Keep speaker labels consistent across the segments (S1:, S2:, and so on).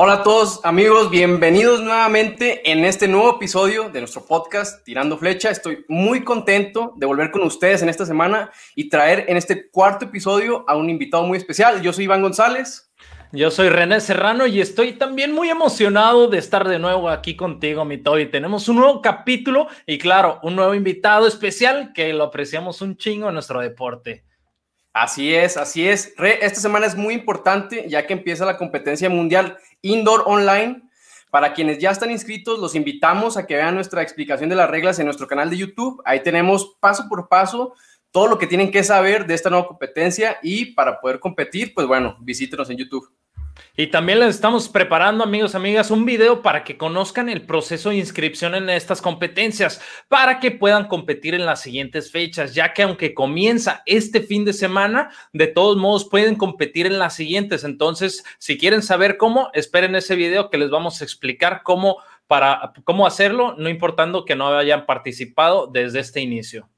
S1: Hola a todos amigos, bienvenidos nuevamente en este nuevo episodio de nuestro podcast Tirando Flecha. Estoy muy contento de volver con ustedes en esta semana y traer en este cuarto episodio a un invitado muy especial. Yo soy Iván González.
S2: Yo soy René Serrano y estoy también muy emocionado de estar de nuevo aquí contigo, mi Toby. Tenemos un nuevo capítulo y claro, un nuevo invitado especial que lo apreciamos un chingo en nuestro deporte.
S1: Así es, así es. Re, esta semana es muy importante ya que empieza la competencia mundial indoor online. Para quienes ya están inscritos, los invitamos a que vean nuestra explicación de las reglas en nuestro canal de YouTube. Ahí tenemos paso por paso todo lo que tienen que saber de esta nueva competencia y para poder competir, pues bueno, visítenos en YouTube.
S2: Y también les estamos preparando, amigos, amigas, un video para que conozcan el proceso de inscripción en estas competencias, para que puedan competir en las siguientes fechas, ya que aunque comienza este fin de semana, de todos modos pueden competir en las siguientes. Entonces, si quieren saber cómo, esperen ese video que les vamos a explicar cómo para cómo hacerlo, no importando que no hayan participado desde este inicio.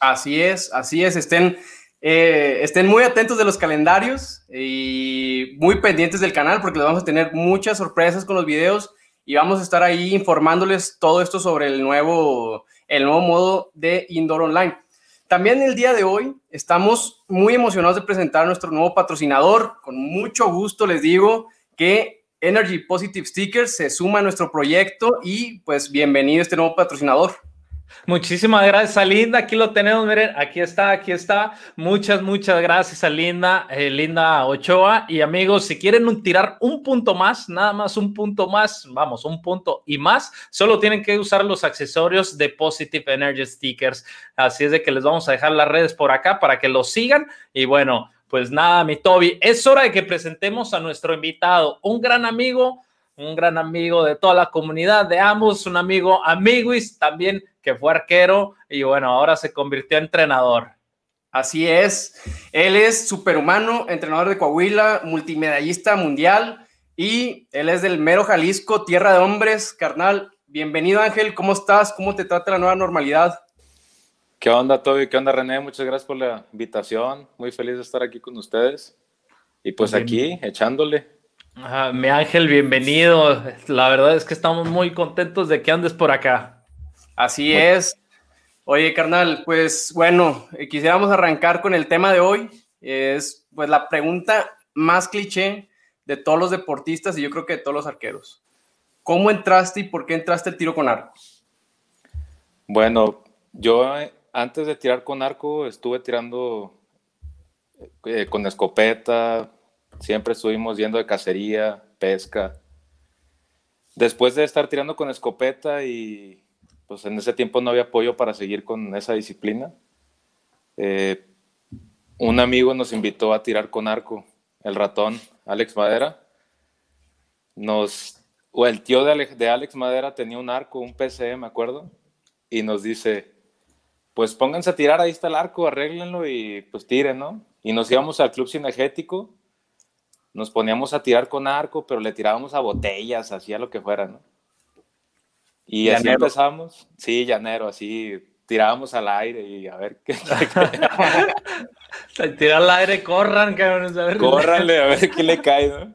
S1: Así es, así es, estén eh, estén muy atentos de los calendarios y muy pendientes del canal porque les vamos a tener muchas sorpresas con los videos y vamos a estar ahí informándoles todo esto sobre el nuevo, el nuevo modo de Indoor Online. También el día de hoy estamos muy emocionados de presentar a nuestro nuevo patrocinador. Con mucho gusto les digo que Energy Positive Stickers se suma a nuestro proyecto y pues bienvenido este nuevo patrocinador.
S2: Muchísimas gracias, Alinda. Aquí lo tenemos, miren, aquí está, aquí está. Muchas, muchas gracias, Alinda, eh, Linda Ochoa. Y amigos, si quieren tirar un punto más, nada más un punto más, vamos, un punto y más, solo tienen que usar los accesorios de Positive Energy Stickers. Así es de que les vamos a dejar las redes por acá para que los sigan. Y bueno, pues nada, mi Toby, es hora de que presentemos a nuestro invitado, un gran amigo un gran amigo de toda la comunidad de ambos, un amigo amiguis también que fue arquero y bueno, ahora se convirtió en entrenador.
S1: Así es, él es superhumano, entrenador de Coahuila, multimedallista mundial y él es del mero Jalisco, tierra de hombres, carnal. Bienvenido Ángel, ¿cómo estás? ¿Cómo te trata la nueva normalidad?
S3: ¿Qué onda, Toby? ¿Qué onda, René? Muchas gracias por la invitación. Muy feliz de estar aquí con ustedes. Y pues aquí, echándole.
S2: Mi Ángel, bienvenido. La verdad es que estamos muy contentos de que andes por acá.
S1: Así es. Oye, carnal, pues bueno, eh, quisiéramos arrancar con el tema de hoy. Es pues la pregunta más cliché de todos los deportistas y yo creo que de todos los arqueros. ¿Cómo entraste y por qué entraste el tiro con arco?
S3: Bueno, yo eh, antes de tirar con arco estuve tirando eh, con escopeta, siempre estuvimos yendo de cacería, pesca. Después de estar tirando con escopeta y pues en ese tiempo no había apoyo para seguir con esa disciplina. Eh, un amigo nos invitó a tirar con arco, el ratón, Alex Madera. Nos, o el tío de Alex, de Alex Madera tenía un arco, un PCE, me acuerdo, y nos dice, pues pónganse a tirar, ahí está el arco, arréglenlo y pues tiren, ¿no? Y nos íbamos al club cinegético, nos poníamos a tirar con arco, pero le tirábamos a botellas, hacía lo que fuera, ¿no? Y así empezamos, sí, llanero, así tirábamos al aire y a ver qué.
S2: Tirar al aire, corran, cabrón.
S3: A ver. Córranle, a ver qué le cae, ¿no?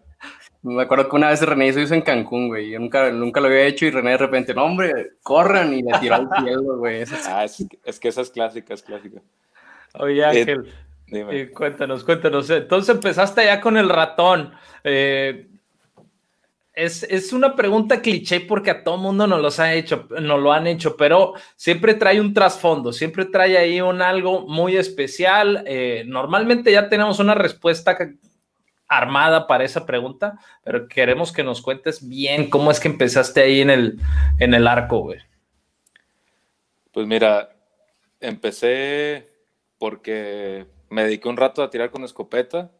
S1: Me acuerdo que una vez René hizo eso en Cancún, güey. Yo nunca, nunca lo había hecho y René de repente, no, hombre, corran y le tiró al cielo, güey.
S3: Ah, es, es, que esa es clásica, es clásica.
S2: Oye, eh, Eh, cuéntanos, cuéntanos. Entonces empezaste ya con el ratón. Eh, es, una pregunta cliché porque a todo mundo nos, los ha hecho, nos lo han hecho, pero siempre trae un trasfondo, siempre trae ahí un algo muy especial. Eh, normalmente ya tenemos una respuesta armada para esa pregunta, pero queremos que nos cuentes bien cómo es que empezaste ahí en el, en el arco, güey.
S3: Pues mira, empecé porque me dediqué un rato a tirar con escopeta.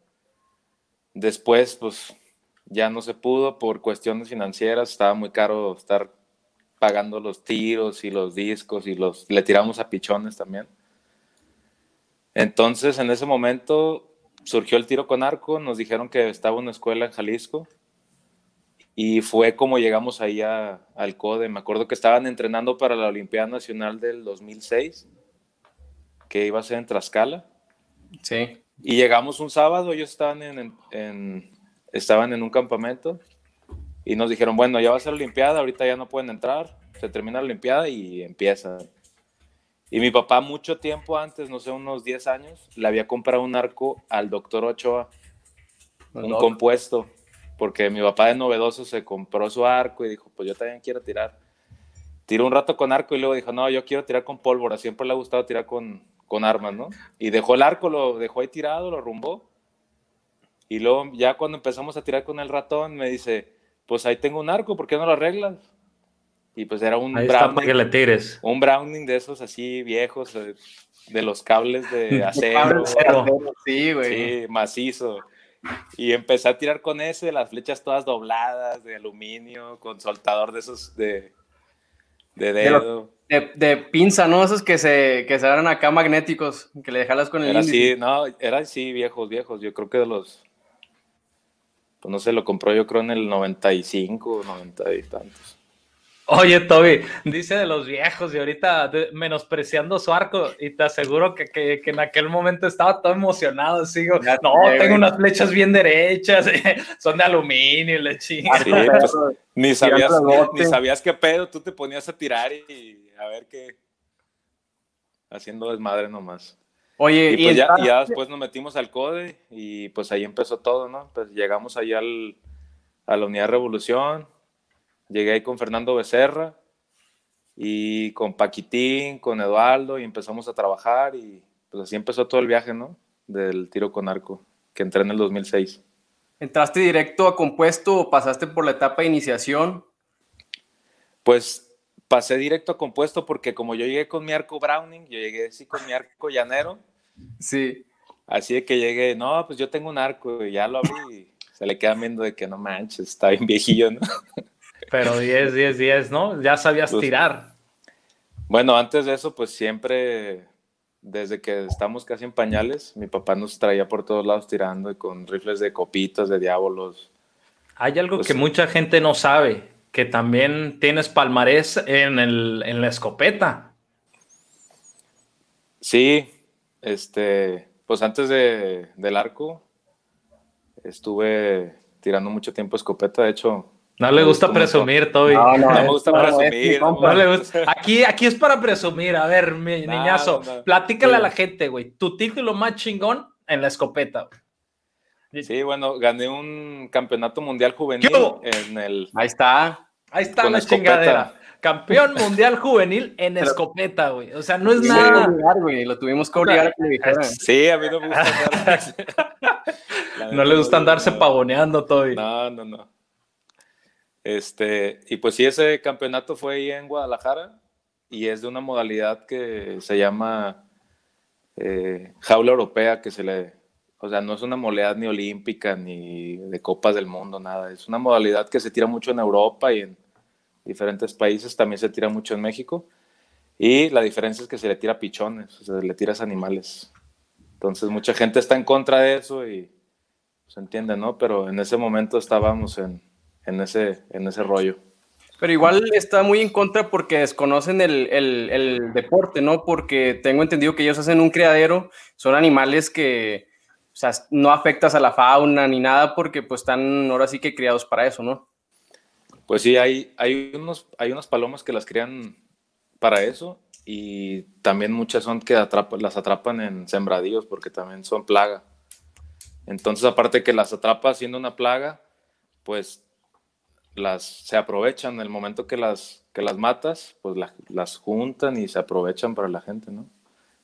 S3: Después, pues ya no se pudo por cuestiones financieras, estaba muy caro estar pagando los tiros y los discos y los le tiramos a pichones también. Entonces, en ese momento surgió el tiro con arco, nos dijeron que estaba una escuela en Jalisco y fue como llegamos ahí al CODE. Me acuerdo que estaban entrenando para la Olimpiada Nacional del 2006, que iba a ser en Tlaxcala.
S1: Sí.
S3: Y llegamos un sábado, ellos estaban en, estaban en un campamento Y nos dijeron, bueno, ya va a ser Olimpiada, ahorita ya no pueden entrar, se termina la Olimpiada y empieza. Y mi papá mucho tiempo antes, no sé, unos 10 años, le había comprado un arco al doctor Ochoa, un compuesto, porque mi papá de novedoso se compró su arco y dijo, pues yo también quiero tirar. Tiró un rato con arco y luego dijo, no, yo quiero tirar con pólvora, siempre le ha gustado tirar con, con armas, ¿no? Y dejó el arco, lo dejó ahí tirado, lo rumbó. Y luego ya cuando empezamos a tirar con el ratón, me dice, pues ahí tengo un arco, ¿por qué no lo arreglas? Y pues era un
S2: browning. que le tires.
S3: Un browning de esos así viejos, eh, de los cables de acero.
S1: sí, güey.
S3: Sí, macizo. Y empecé a tirar con ese, las flechas todas dobladas, de aluminio, con soltador de esos de, de dedo.
S1: De, pinza, ¿no? Esos que se, que se eran acá magnéticos, que le dejalas con el
S3: Era así, no, eran así viejos, viejos. Yo creo que de los, pues no sé, lo compró yo creo en el 95, 90 y tantos.
S2: Oye, Toby, dice de los viejos y ahorita menospreciando su arco y te aseguro que, que, en aquel momento estaba todo emocionado, sigo, no, tengo unas flechas bien derechas, son de aluminio, le chingas.
S3: Pues, ni, sabías, ni, sabías qué pedo, tú te ponías a tirar y, a ver qué, haciendo desmadre nomás. Oye, y, pues ya, ya, después nos metimos al CODE y pues ahí empezó todo, ¿no? Pues llegamos ahí al, a la Unidad Revolución, Llegué ahí con Fernando Becerra y con Paquitín, con Eduardo y empezamos a trabajar y pues así empezó todo el viaje, ¿no? Del tiro con arco, que entré en el 2006.
S1: ¿Entraste directo a compuesto o pasaste por la etapa de iniciación?
S3: Pues pasé directo a compuesto porque como yo llegué con mi arco Browning, yo llegué así con mi arco llanero.
S1: Sí.
S3: Así de que llegué, no, pues yo tengo un arco y ya lo abrí y se le queda viendo de que no manches, está bien viejillo, ¿no?
S2: Pero 10, 10, 10, ¿no? Ya sabías pues, tirar.
S3: Bueno, antes de eso, pues siempre, desde que estamos casi en pañales, mi papá nos traía por todos lados tirando y con rifles de copitas, de diablos.
S2: Hay algo pues que mucha gente no sabe, que también tienes palmarés en, el, en la escopeta.
S3: Sí, este, pues antes de, del arco estuve tirando mucho tiempo escopeta, de hecho
S2: no le gusta presumir, Toby.
S3: No, no, me gusta presumir.
S2: Aquí, aquí es para presumir. A ver, mi niñazo, platícale a la gente, güey. Tu título más chingón en la escopeta.
S3: Sí, bueno, gané un campeonato mundial juvenil en el.
S1: Ahí está.
S2: Ahí está la chingadera. Campeón mundial juvenil en escopeta, güey. O sea, no es nada.
S1: Lo tuvimos que obligar a que
S3: Sí, a mí no me gusta
S2: no le gusta andarse pavoneando, Toby.
S3: No, no, no. Este, y pues sí, ese campeonato fue ahí en Guadalajara y es de una modalidad que se llama eh, jaula europea, que se le, o sea, no es una modalidad ni olímpica ni de copas del mundo, nada. Es una modalidad que se tira mucho en Europa y en diferentes países, también se tira mucho en México. Y la diferencia es que se le tira pichones, o sea, le tiras animales. Entonces mucha gente está en contra de eso y se entiende, ¿no? Pero en ese momento estábamos en, en ese, en ese rollo.
S1: Pero igual está muy en contra porque desconocen el, el, el, deporte, ¿no? Porque tengo entendido que ellos hacen un criadero, son animales que, o sea, no afectas a la fauna ni nada porque pues están ahora sí que criados para eso, ¿no?
S3: Pues sí, hay, hay, unos, hay unas palomas que las crían para eso y también muchas son que las atrapan en sembradíos porque también son plaga. Entonces, aparte que las atrapa siendo una plaga, pues las se aprovechan en el momento que las, que las matas, pues las juntan y se aprovechan para la gente, ¿no?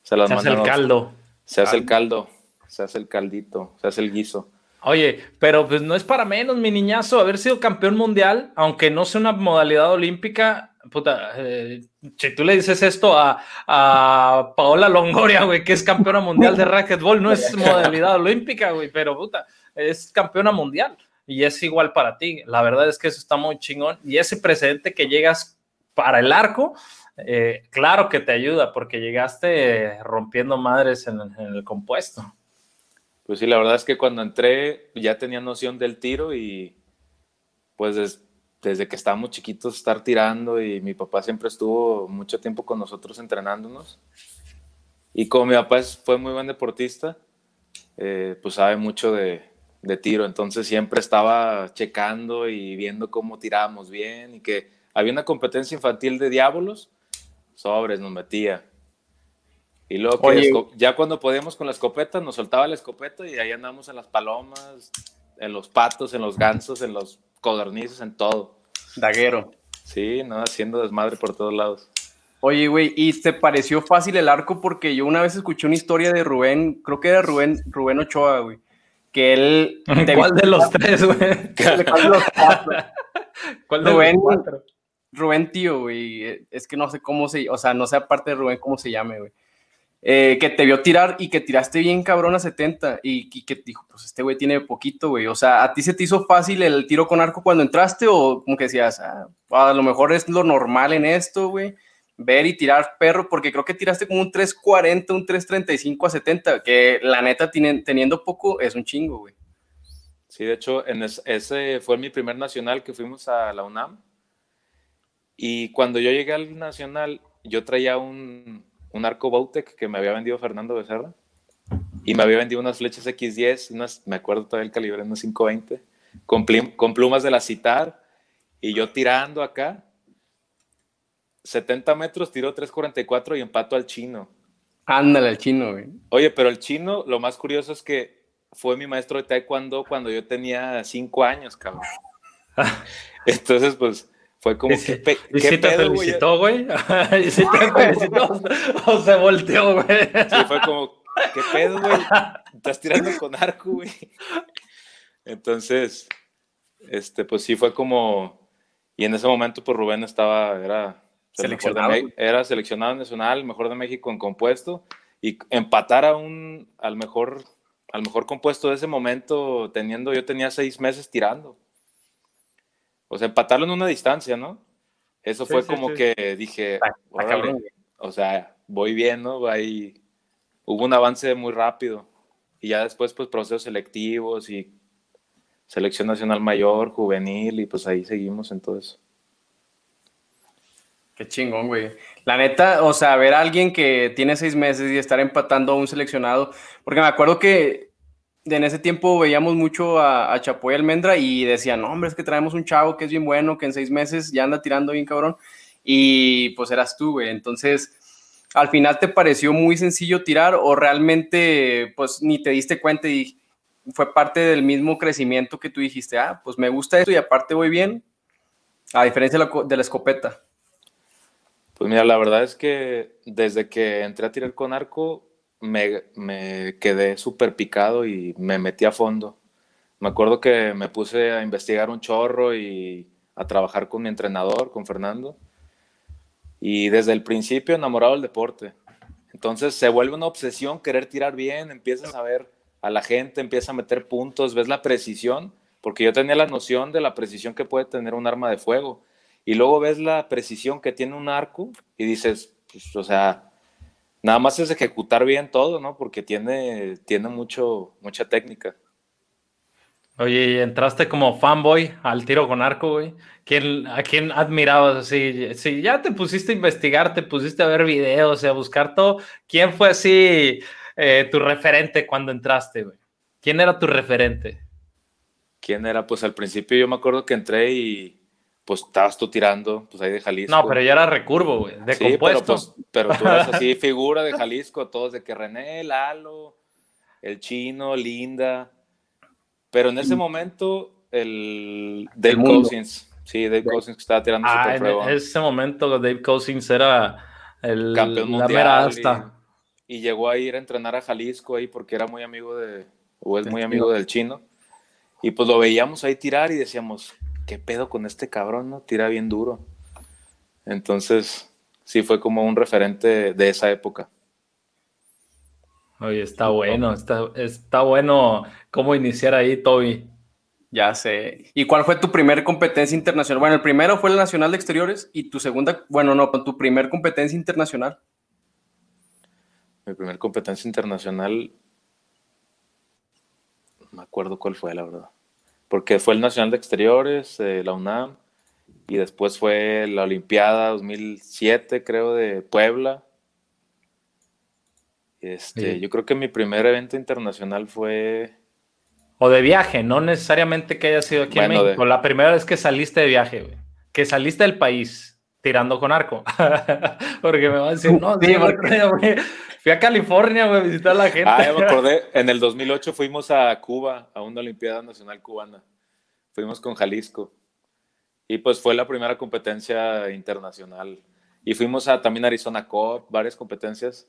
S2: Se, las hace el caldo.
S3: Se hace el caldo, se hace el caldito, se hace el guiso.
S2: Oye, pero pues no es para menos, mi niñazo, haber sido campeón mundial, aunque no sea una modalidad olímpica, puta, eh, si tú le dices esto a, a Paola Longoria, güey, que es campeona mundial de racquetball, no es modalidad olímpica, güey, pero puta, es campeona mundial y es igual para ti. La verdad es que eso está muy chingón. Y ese precedente que llegas para el arco, eh, claro que te ayuda porque llegaste rompiendo madres en, el compuesto.
S3: Pues sí, la verdad es que cuando entré ya tenía noción del tiro y pues desde que estábamos chiquitos estar tirando y mi papá siempre estuvo mucho tiempo con nosotros entrenándonos. Y como mi papá fue muy buen deportista, eh, pues sabe mucho de, de tiro, entonces siempre estaba checando y viendo cómo tirábamos bien y que había una competencia infantil de diablos, sobres nos metía. Y luego que ya cuando podíamos con la escopeta, nos soltaba la escopeta y ahí andamos en las palomas, en los patos, en los gansos, en los codornices, en todo.
S1: Daguero.
S3: Sí, no, haciendo desmadre por todos lados.
S1: Oye, güey, ¿y te pareció fácil el arco? Porque yo una vez escuché una historia de Rubén, creo que era Rubén, Rubén Ochoa, güey, que él...
S2: ¿Cuál de los tres, güey? ¿Cuál de los cuatro?
S1: ¿Cuál de Rubén, los cuatro? Rubén, tío, güey, es que no sé cómo se, o sea, no sé aparte de Rubén cómo se llame, güey. Eh, que te vio tirar y que tiraste bien cabrón a 70 y, que dijo, pues este güey tiene poquito, güey. O sea, ¿a ti se te hizo fácil el tiro con arco cuando entraste o como que decías, ah, a lo mejor es lo normal en esto, güey? Ver y tirar perro, porque creo que tiraste como un 340, un 335 a 70, que la neta teniendo poco es un chingo, güey.
S3: Sí, de hecho, ese fue mi primer nacional que fuimos a la UNAM. Y cuando yo llegué al nacional, yo traía un, un arco Bautec que me había vendido Fernando Becerra y me había vendido unas flechas X10, unas, me acuerdo todavía el calibre, unas 520, con, con plumas de la citar y yo tirando acá. 70 metros, tiró 344 y empato al chino.
S1: Ándale, al chino, güey.
S3: Oye, pero el chino, lo más curioso es que fue mi maestro de taekwondo cuando yo tenía 5 años, cabrón. Entonces, pues, fue como que.
S2: ¿Y si te felicitó, güey? ¿Y si te felicitó? ¿O se volteó, güey?
S3: Sí, fue como, ¿qué pedo, güey? Estás tirando con arco, güey. Entonces, este, pues sí fue como. Y en ese momento, pues Rubén estaba, era seleccionado, era seleccionado nacional, mejor de México en compuesto. Y empatar a un, al mejor, al mejor compuesto de ese momento, teniendo, yo tenía seis meses tirando o sea, empatarlo en una distancia, ¿no? Eso fue como que dije, o sea, voy bien, ¿no? Ahí hubo un avance muy rápido. Y ya después, pues, procesos selectivos y selección nacional mayor, juvenil, y pues ahí seguimos en todo eso.
S1: Qué chingón, güey. La neta, o sea, ver a alguien que tiene seis meses y estar empatando a un seleccionado, porque me acuerdo que en ese tiempo veíamos mucho a, a Chapoy Almendra y decían, no, hombre, es que traemos un chavo que es bien bueno, que en seis meses ya anda tirando bien cabrón. Y pues eras tú, güey. Entonces, al final te pareció muy sencillo tirar o realmente, pues ni te diste cuenta y fue parte del mismo crecimiento que tú dijiste, ah, pues me gusta esto y aparte voy bien, a diferencia de la, de la escopeta.
S3: Pues mira, la verdad es que desde que entré a tirar con arco, me, quedé súper picado y me metí a fondo. Me acuerdo que me puse a investigar un chorro y a trabajar con mi entrenador, con Fernando. Y desde el principio enamorado del deporte. Entonces se vuelve una obsesión querer tirar bien, empiezas a ver a la gente, empieza a meter puntos, ves la precisión, porque yo tenía la noción de la precisión que puede tener un arma de fuego. Y luego ves la precisión que tiene un arco y dices, pues, o sea, Nada más es ejecutar bien todo, ¿no? Porque tiene, tiene mucho, mucha técnica.
S2: Oye, y entraste como fanboy al tiro con arco, güey. ¿A quién admirabas así? Si ya te pusiste a investigar, te pusiste a ver videos, a buscar todo, ¿quién fue así eh, tu referente cuando entraste, güey? ¿Quién era tu referente?
S3: ¿Quién era? Pues al principio yo me acuerdo que entré y pues estabas tú tirando, pues ahí de Jalisco.
S2: No, pero ya era recurvo, güey, de sí, compuesto.
S3: Pero, pues, pero tú eres así, figura de Jalisco, todos de que René, Lalo, el chino, Linda. Pero en ese momento, el Dave Cousins, sí, Dave Cousins que estaba tirando
S2: ah, En ese momento, Dave Cousins era el campeón mundial.
S3: Y, y, llegó a ir a entrenar a Jalisco ahí porque era muy amigo de, o es muy amigo del chino. Y pues lo veíamos ahí tirar y decíamos, ¿qué pedo con este cabrón? ¿No? Tira bien duro. Entonces, sí fue como un referente de esa época.
S2: Oye, está bueno, está, está bueno cómo iniciar ahí, Toby.
S1: Ya sé. ¿Y cuál fue tu primer competencia internacional? Bueno, el primero fue el Nacional de Exteriores y tu segunda, bueno, no, tu primer competencia internacional.
S3: Mi primer competencia internacional, no me acuerdo cuál fue, la verdad porque fue el Nacional de Exteriores, la UNAM, y después fue la Olimpiada 2007, creo, de Puebla. Este, Yo creo que mi primer evento internacional fue...
S2: O de viaje, no necesariamente que haya sido aquí en México. La primera vez que saliste de viaje, güey. Que saliste del país tirando con arco. Porque me van a decir, no, sí, fui a California, güey, a visitar a la gente.
S3: Ah, ya me acordé. En el 2008 fuimos a Cuba, a una Olimpiada Nacional Cubana. Fuimos con Jalisco. Y pues fue la primera competencia internacional. Y fuimos a también Arizona Cup, varias competencias.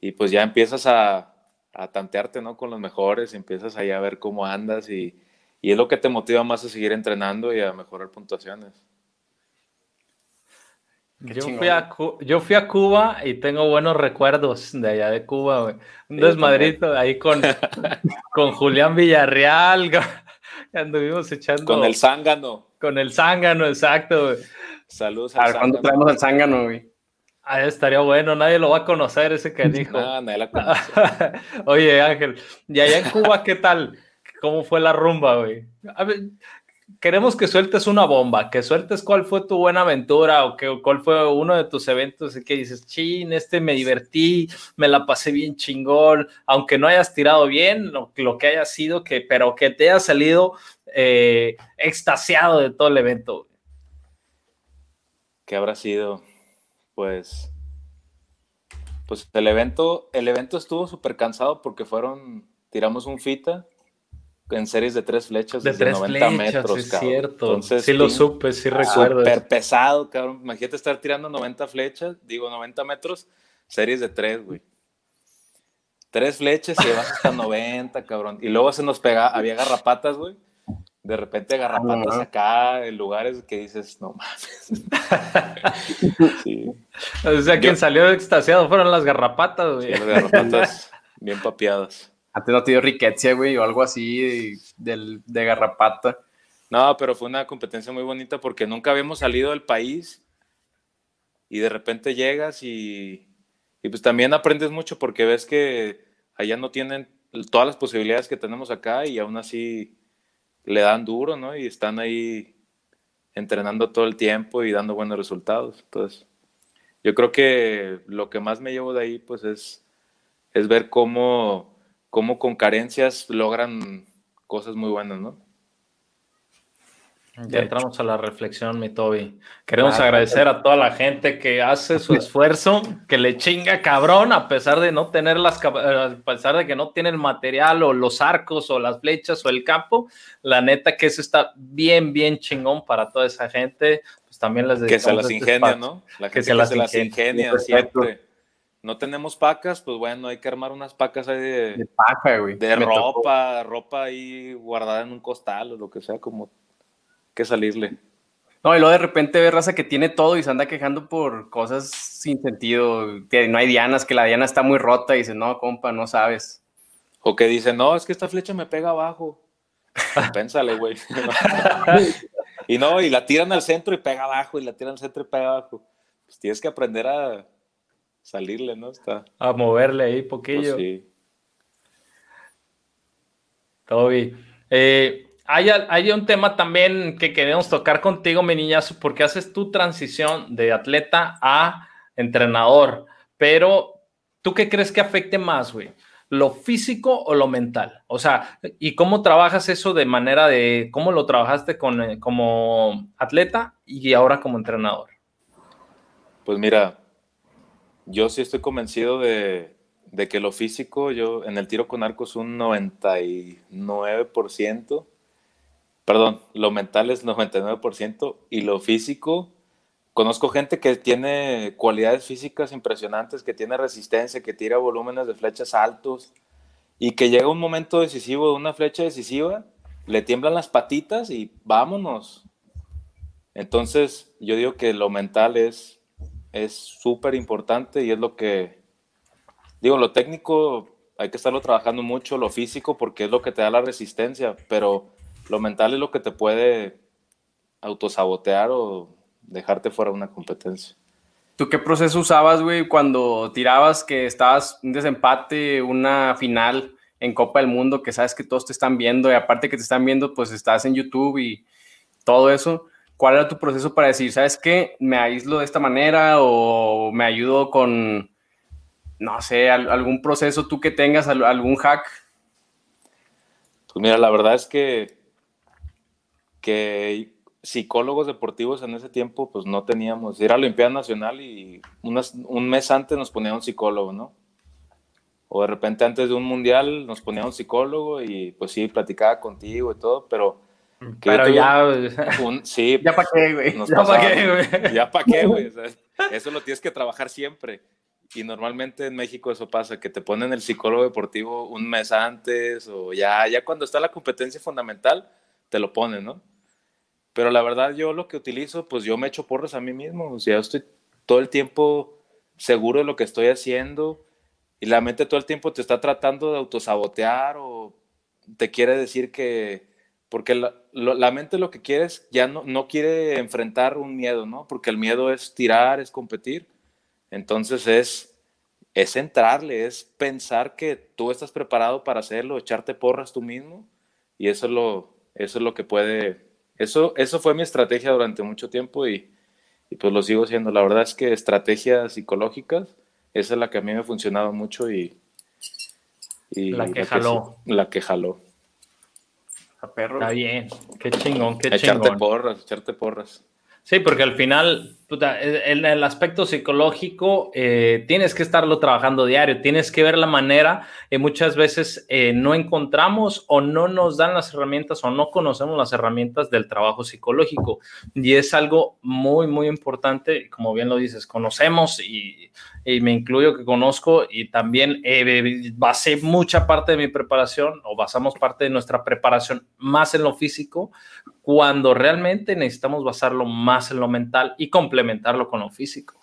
S3: Y pues ya empiezas a, a tantearte, ¿no? Con los mejores, empiezas ahí a ver cómo andas y, y es lo que te motiva más a seguir entrenando y a mejorar puntuaciones.
S2: Yo fui, a, yo fui, a, Cuba y tengo buenos recuerdos de allá de Cuba, güey. Un desmadrito ahí con, con Julián Villarreal, anduvimos echando.
S3: Con el zángano.
S2: Con el zángano, exacto, güey.
S1: Saludos al A ver, ¿cuándo traemos el zángano, güey?
S2: Ah, estaría bueno, nadie lo va a conocer ese canijo.
S3: No, nadie la conoce.
S2: Oye, Ángel, ¿y allá en Cuba qué tal? ¿Cómo fue la rumba, güey? Queremos que sueltes una bomba, que sueltes cuál fue tu buena aventura o que, cuál fue uno de tus eventos y que dices, chin, este me divertí, me la pasé bien chingón, aunque no hayas tirado bien, lo, lo que haya sido, que, pero que te haya salido eh, extasiado de todo el evento.
S3: ¿Qué habrá sido? Pues, pues el evento, el evento estuvo súper cansado porque fueron, tiramos un fita en series de tres flechas
S2: de 90 metros, es cierto. Entonces, sí lo supe, sí recuerdo.
S3: Súper pesado, cabrón. Imagínate estar tirando 90 flechas, digo 90 metros, series de tres, güey. Tres flechas y vas hasta 90, cabrón. Y luego se nos pega, había garrapatas, güey. De repente garrapatas acá en lugares que dices, no mames.
S2: sí. O sea, quien salió extasiado fueron las garrapatas, güey.
S3: las garrapatas bien papeadas.
S1: Antes no te dio riqueza, güey, o algo así de, de, garrapata.
S3: No, pero fue una competencia muy bonita porque nunca habíamos salido del país y de repente llegas y, y pues también aprendes mucho porque ves que allá no tienen todas las posibilidades que tenemos acá y aún así le dan duro, ¿no? Y están ahí entrenando todo el tiempo y dando buenos resultados. Entonces, yo creo que lo que más me llevo de ahí, pues, es, es ver cómo cómo con carencias logran cosas muy buenas, ¿no?
S2: Ya entramos a la reflexión, mi Toby. Queremos agradecer a toda la gente que hace su esfuerzo, que le chinga cabrón, a pesar de no tener las, a pesar de que no tiene el material o los arcos o las flechas o el campo. La neta que eso está bien, bien chingón para toda esa gente. Pues también les
S3: Que se las este ingenia, ¿no? La que se, las, ingenia siempre no tenemos pacas, pues bueno, hay que armar unas pacas ahí de,
S1: de paca, güey.
S3: De ropa, ropa ahí guardada en un costal o lo que sea, como que salirle.
S1: No, y luego de repente ve raza que tiene todo y se anda quejando por cosas sin sentido, que no hay dianas, que la diana está muy rota y dice, no, compa, no sabes.
S3: O que dice, no, es que esta flecha me pega abajo. Pénsale, güey. y no, y la tiran al centro y pega abajo, y la tiran al centro y pega abajo. Pues tienes que aprender a, salirle, ¿no? Está.
S2: A moverle ahí poquillo. Pues sí. Toby. Eh, hay, hay, un tema también que queremos tocar contigo, mi niñazo, porque haces tu transición de atleta a entrenador. Pero, ¿tú qué crees que afecte más, güey? ¿Lo físico o lo mental? O sea, ¿y cómo trabajas eso de manera de, cómo lo trabajaste con, eh, como atleta y ahora como entrenador?
S3: Pues mira, yo sí estoy convencido de, que lo físico, yo en el tiro con arco es un 99%, perdón, lo mental es 99% y lo físico, conozco gente que tiene cualidades físicas impresionantes, que tiene resistencia, que tira volúmenes de flechas altos y que llega un momento decisivo de una flecha decisiva, le tiemblan las patitas y vámonos. Entonces, yo digo que lo mental es es súper importante y es lo que, digo, lo técnico hay que estarlo trabajando mucho, lo físico, porque es lo que te da la resistencia, pero lo mental es lo que te puede autosabotear o dejarte fuera de una competencia.
S1: ¿Tú qué proceso usabas, güey, cuando tirabas que estabas un desempate, una final en Copa del Mundo, que sabes que todos te están viendo y aparte que te están viendo, pues estás en YouTube y todo eso? ¿Cuál era tu proceso para decir, sabes qué, me aíslo de esta manera o me ayudo con, no sé, algún proceso tú que tengas, algún hack?
S3: Pues mira, la verdad es que, que psicólogos deportivos en ese tiempo, pues no teníamos. Era Olimpiada Nacional y un mes antes nos ponía un psicólogo, ¿no? O de repente antes de un mundial nos ponía un psicólogo y pues sí, platicaba contigo y todo, pero...
S2: Pero ya...
S3: sí,
S1: ya para qué, güey.
S2: Ya para qué, güey.
S3: Ya para qué, güey. eso lo tienes que trabajar siempre. Y normalmente en México eso pasa, que te ponen el psicólogo deportivo un mes antes o ya, ya cuando está la competencia fundamental, te lo ponen, ¿no? Pero la verdad yo lo que utilizo, pues yo me echo porras a mí mismo, o sea, yo estoy todo el tiempo seguro de lo que estoy haciendo y la mente todo el tiempo te está tratando de autosabotear o te quiere decir que, porque la, la mente lo que quiere es, ya no, no quiere enfrentar un miedo, ¿no? Porque el miedo es tirar, es competir. Entonces es, es entrarle, es pensar que tú estás preparado para hacerlo, echarte porras tú mismo y eso es lo, eso es lo que puede eso, eso fue mi estrategia durante mucho tiempo y, pues lo sigo siendo. La verdad es que estrategias psicológicas, esa es la que a mí me ha funcionado mucho y...
S2: la que jaló.
S3: la que jaló.
S2: Está bien, qué chingón, qué
S3: chingón. Echarte porras, echarte porras.
S2: Sí, porque al final, en el aspecto psicológico, eh, tienes que estarlo trabajando diario, tienes que ver la manera, y muchas veces eh, no encontramos o no nos dan las herramientas o no conocemos las herramientas del trabajo psicológico. Y es algo muy, muy importante, como bien lo dices, conocemos y y me incluyo que conozco y también eh, basé mucha parte de mi preparación o basamos parte de nuestra preparación más en lo físico cuando realmente necesitamos basarlo más en lo mental y complementarlo con lo físico.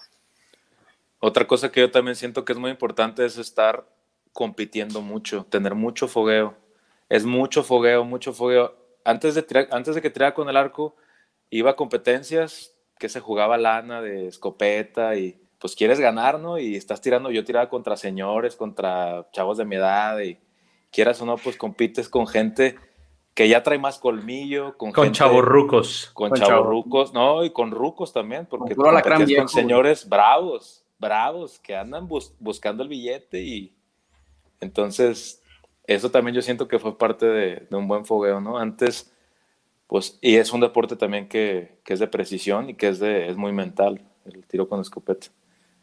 S3: Otra cosa que yo también siento que es muy importante es estar compitiendo mucho, tener mucho fogueo. Es mucho fogueo, mucho fogueo. Antes de, antes de que tirara con el arco, iba a competencias que se jugaba lana de escopeta y pues quieres ganar, ¿no? Y estás tirando, yo tiraba contra señores, contra chavos de mi edad, y quieras o no, pues compites con gente que ya trae más colmillo, con,
S2: con chavorrucos.
S3: Con, con chavorrucos, no, y con rucos también, porque con, la con señores bravos, bravos, que andan buscando el billete y entonces eso también yo siento que fue parte de, un buen fogueo, ¿no? Antes, pues, y es un deporte también que, que es de precisión y que es, de, es muy mental, el tiro con escopeta.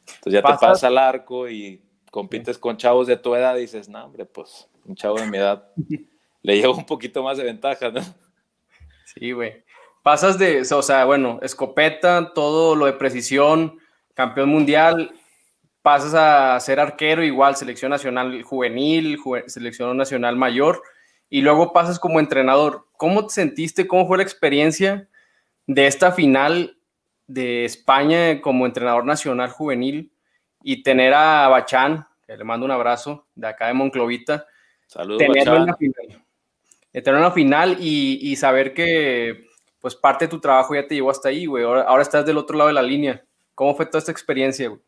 S3: Entonces ya te pasas al arco y compites con chavos de tu edad y dices, no, hombre, pues un chavo de mi edad le llevo un poquito más de ventaja, ¿no?
S1: Sí, güey. Pasas de, o sea, bueno, escopeta, todo lo de precisión, campeón mundial, pasas a ser arquero, igual, selección nacional juvenil, selección nacional mayor, y luego pasas como entrenador. ¿Cómo te sentiste? ¿Cómo fue la experiencia de esta final de España como entrenador nacional juvenil y tener a Bachán, que le mando un abrazo, de acá de Monclovita.
S3: Saludos, tenerlo en la
S1: final. Tenerlo en la final y, saber que pues parte de tu trabajo ya te llevó hasta ahí, güey. Ahora, estás del otro lado de la línea. ¿Cómo fue toda esta experiencia, güey?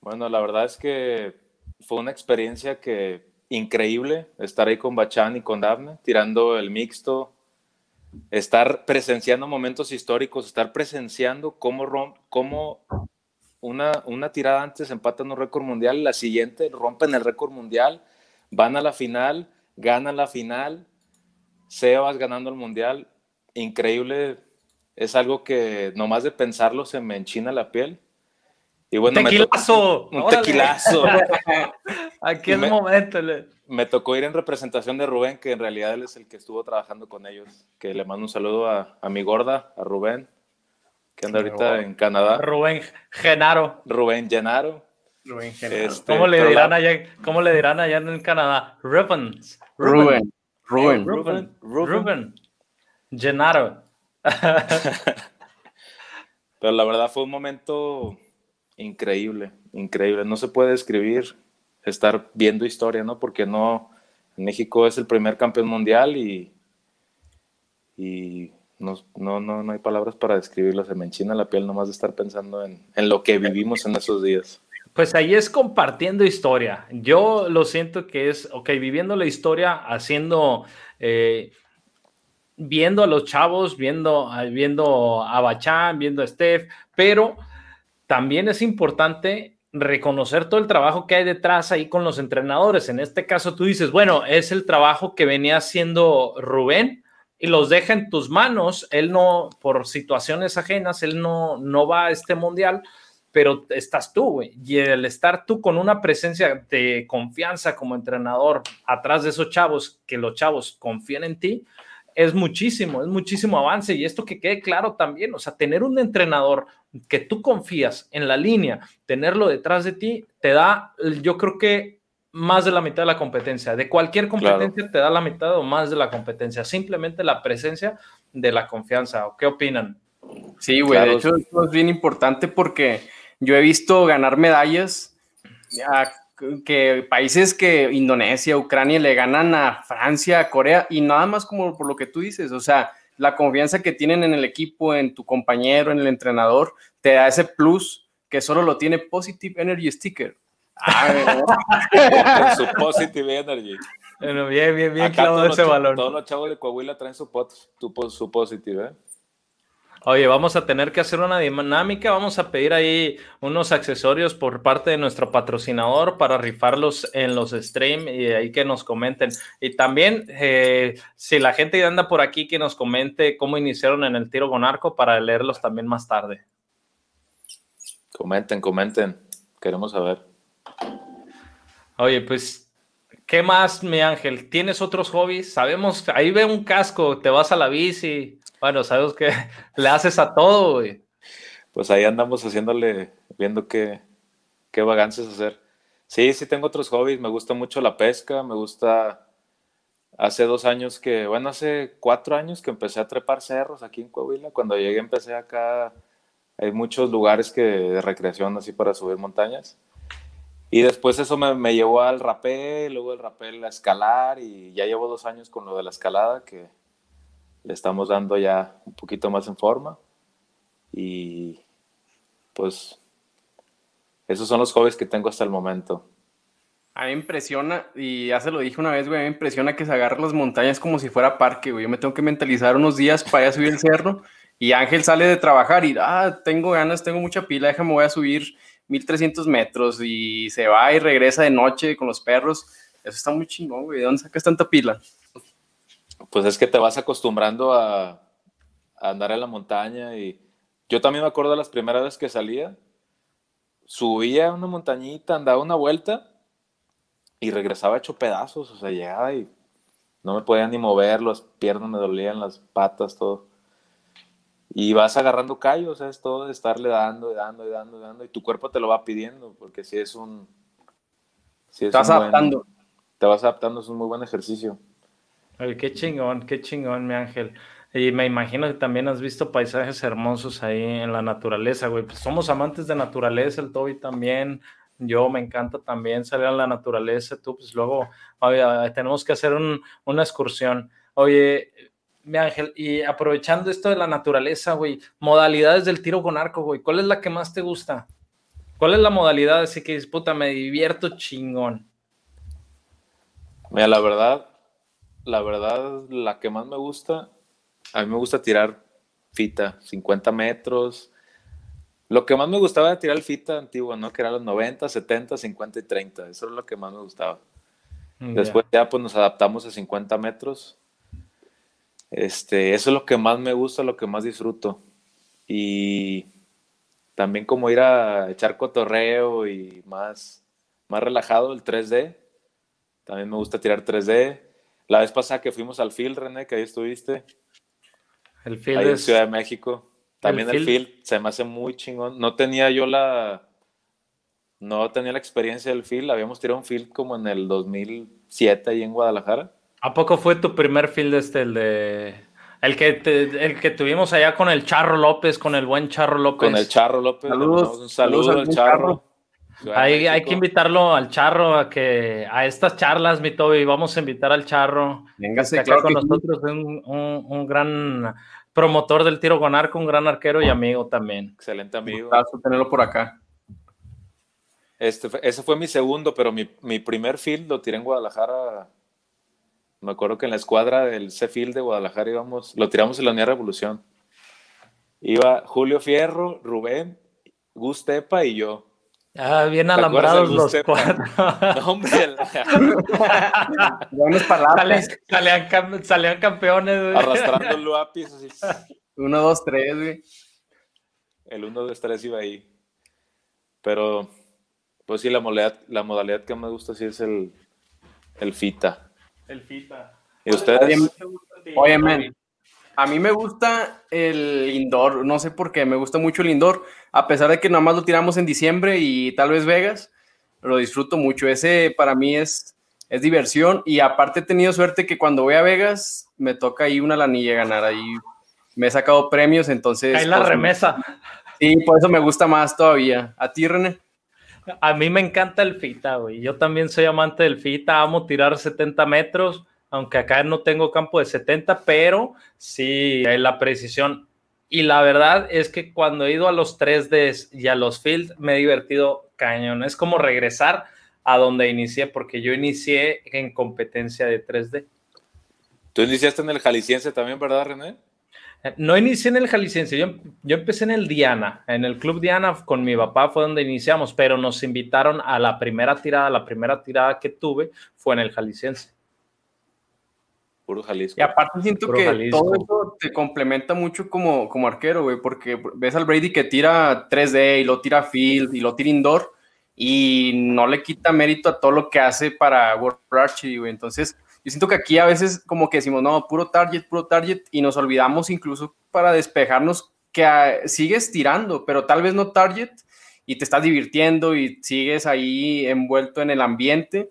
S3: Bueno, la verdad es que fue una experiencia que increíble estar ahí con Bachán y con Dafne, tirando el mixto, estar presenciando momentos históricos, estar presenciando cómo, cómo una, una tirada antes empatan un récord mundial, la siguiente rompen el récord mundial, van a la final, ganan la final, Sebas ganando el mundial, increíble, es algo que nomás de pensarlo se me enchina la piel.
S2: Y bueno, tequilazo.
S3: un tequilazo.
S2: Aquí es el momento
S3: me tocó ir en representación de Rubén, que en realidad él es el que estuvo trabajando con ellos. Que le mando un saludo a, mi gorda, a Rubén, que anda ahorita en Canadá.
S2: Rubén Genaro.
S3: Rubén
S2: Genaro. Rubén Genaro. Este, ¿Cómo, le dirán allá, ¿Cómo le dirán allá en Canadá? Rubén.
S1: Rubén. Rubén.
S2: Rubén. Rubén. Genaro.
S3: Pero la verdad fue un momento increíble, increíble. No se puede describir estar viendo historia, ¿no? Porque no, México es el primer campeón mundial y, y no, no, no, hay palabras para describirlo, se me enchina la piel nomás de estar pensando en, lo que vivimos en esos días.
S2: Pues ahí es compartiendo historia. Yo lo siento que es, ok, viviendo la historia, haciendo, eh, viendo a los chavos, viendo, viendo a Bachán, viendo a Steph, pero también es importante reconocer todo el trabajo que hay detrás ahí con los entrenadores. En este caso tú dices, bueno, es el trabajo que venía haciendo Rubén y los deja en tus manos. Él no, por situaciones ajenas, él no, no va a este mundial, pero estás tú, güey. Y el estar tú con una presencia de confianza como entrenador atrás de esos chavos, que los chavos confían en ti, es muchísimo, es muchísimo avance. Y esto que quede claro también, o sea, tener un entrenador que tú confías en la línea, tenerlo detrás de ti, te da, yo creo que más de la mitad de la competencia. De cualquier competencia te da la mitad o más de la competencia. Simplemente la presencia de la confianza. ¿Qué opinan?
S1: Sí, güey. De hecho, esto es bien importante porque yo he visto ganar medallas a que países que Indonesia, Ucrania le ganan a Francia, a Corea y nada más como por lo que tú dices, o sea, la confianza que tienen en el equipo, en tu compañero, en el entrenador, te da ese plus que solo lo tiene Positive Energy Sticker.
S3: Ah, su Positive Energy.
S2: Bueno, bien, bien, bien claro ese valor.
S3: Todos los chavos de Coahuila traen su, su Positive, ¿eh?
S2: Oye, vamos a tener que hacer una dinámica, vamos a pedir ahí unos accesorios por parte de nuestro patrocinador para rifarlos en los streams y ahí que nos comenten. Y también, eh, si la gente anda por aquí, que nos comente cómo iniciaron en el tiro con arco para leerlos también más tarde.
S3: Comenten, comenten, queremos saber.
S2: Oye, pues, ¿qué más, mi ángel? ¿Tienes otros hobbies? Sabemos, ahí ve un casco, te vas a la bici bueno, sabes que le haces a todo, güey.
S3: Pues ahí andamos haciéndole, viendo qué, qué vagancias hacer. Sí, sí tengo otros hobbies. Me gusta mucho la pesca, me gusta. Hace dos años que, bueno, hace cuatro años que empecé a trepar cerros aquí en Coahuila. Cuando llegué empecé acá, hay muchos lugares que de recreación así para subir montañas. Y después eso me, me llevó al rapel, luego el rapel a escalar y ya llevo dos años con lo de la escalada que le estamos dando ya un poquito más en forma. Y pues esos son los hobbies que tengo hasta el momento.
S1: A mí me impresiona, y ya se lo dije una vez, güey, a mí me impresiona que se agarren las montañas como si fuera parque, güey. Yo me tengo que mentalizar unos días para ir a subir el cerro y Ángel sale de trabajar y, ah, tengo ganas, tengo mucha pila, déjame, voy a subir 1300 metros y se va y regresa de noche con los perros. Eso está muy chingón, güey. ¿De dónde sacas tanta pila?
S3: Pues es que te vas acostumbrando a, andar en la montaña y yo también me acuerdo de las primeras veces que salía, subía una montañita, andaba una vuelta y regresaba hecho pedazos, o sea, llegaba y no me podía ni mover, las piernas me dolían, las patas, todo. Y vas agarrando callos, es todo de estarle dando y dando y dando y dando, y tu cuerpo te lo va pidiendo, porque si es un...
S1: Si es adaptando.
S3: te vas adaptando, es un muy buen ejercicio
S2: qué chingón, qué chingón, mi ángel. Y me imagino que también has visto paisajes hermosos ahí en la naturaleza, güey. Pues somos amantes de naturaleza, el Toby también. Yo me encanta también salir a la naturaleza. Tú, pues luego tenemos que hacer una excursión. Oye, mi ángel, y aprovechando esto de la naturaleza, güey, modalidades del tiro con arco, güey, ¿cuál es la que más te gusta? ¿Cuál es la modalidad? Así que disputa, me divierto chingón.
S3: Mira, la verdad, la verdad, la que más me gusta, a mí me gusta tirar fita, 50 metros. Lo que más me gustaba era tirar el fita antiguo, ¿no? Que eran los 90, 70, 50 y 30. Eso es lo que más me gustaba. Mm, Después ya pues nos adaptamos a 50 metros. Este, eso es lo que más me gusta, lo que más disfruto. Y también como ir a echar cotorreo y más, más relajado, el 3D. También me gusta tirar 3D. La vez pasada que fuimos al field, René, que ahí estuviste. El field ahí en Ciudad de México. También el field. se me hace muy chingón. No tenía yo la... No tenía la experiencia del field. Habíamos tirado un field como en el 2007 ahí en Guadalajara.
S2: ¿A poco fue tu primer field este, el de... El que, el que tuvimos allá con el Charro López, con el buen Charro López.
S3: Con el Charro López. Saludos, un saludo al Charro.
S2: Hay, hay, que invitarlo al charro a que a estas charlas, mi Toby, vamos a invitar al charro. Véngase, claro con nosotros, un, un, gran promotor del tiro con arco, un gran arquero y amigo también.
S3: Excelente amigo.
S1: Un tenerlo por acá.
S3: Este, ese fue mi segundo, pero mi, mi, primer field lo tiré en Guadalajara. Me acuerdo que en la escuadra del C-Field de Guadalajara íbamos, lo tiramos en la Unidad Revolución. Iba Julio Fierro, Rubén, Gustepa y yo
S2: Ah, bien alambrados los cuatro. No, hombre.
S1: Buenas palabras.
S2: Salían, salían, campeones,
S3: güey. Arrastrando el lápiz. Así.
S1: Uno, dos, tres, güey.
S3: El uno, dos, tres iba ahí. Pero, pues sí, la modalidad, la modalidad que me gusta sí es el, el FITA.
S2: El FITA.
S3: ¿Y ustedes?
S1: Oye, man, a mí me gusta el indoor, no sé por qué, me gusta mucho el indoor, a pesar de que nada más lo tiramos en diciembre y tal vez Vegas, lo disfruto mucho. Ese para mí es, es diversión y aparte he tenido suerte que cuando voy a Vegas me toca ahí una lanilla ganar, ahí me he sacado premios, entonces...
S2: Hay la pues, remesa.
S1: Sí, por eso me gusta más todavía. ¿A ti, René?
S2: A mí me encanta el FITA, güey. Yo también soy amante del FITA, amo tirar 70 metros aunque acá no tengo campo de 70, pero sí hay la precisión. Y la verdad es que cuando he ido a los 3D y a los fields, me he divertido cañón. Es como regresar a donde inicié, porque yo inicié en competencia de 3D.
S3: Tú iniciaste en el Jalisciense también, ¿verdad, René?
S2: Eh, no inicié en el Jalisciense, yo, yo, empecé en el Diana, en el Club Diana con mi papá fue donde iniciamos, pero nos invitaron a la primera tirada, la primera tirada que tuve fue en el Jalisciense.
S3: Puro Jalisco.
S1: Y aparte siento que todo eso te complementa mucho como, como arquero, güey, porque ves al Brady que tira 3D y lo tira field y lo tira indoor y no le quita mérito a todo lo que hace para World Archery, güey. Entonces, yo siento que aquí a veces como que decimos, no, puro target, puro target y nos olvidamos incluso para despejarnos que ah, sigues tirando, pero tal vez no target y te estás divirtiendo y sigues ahí envuelto en el ambiente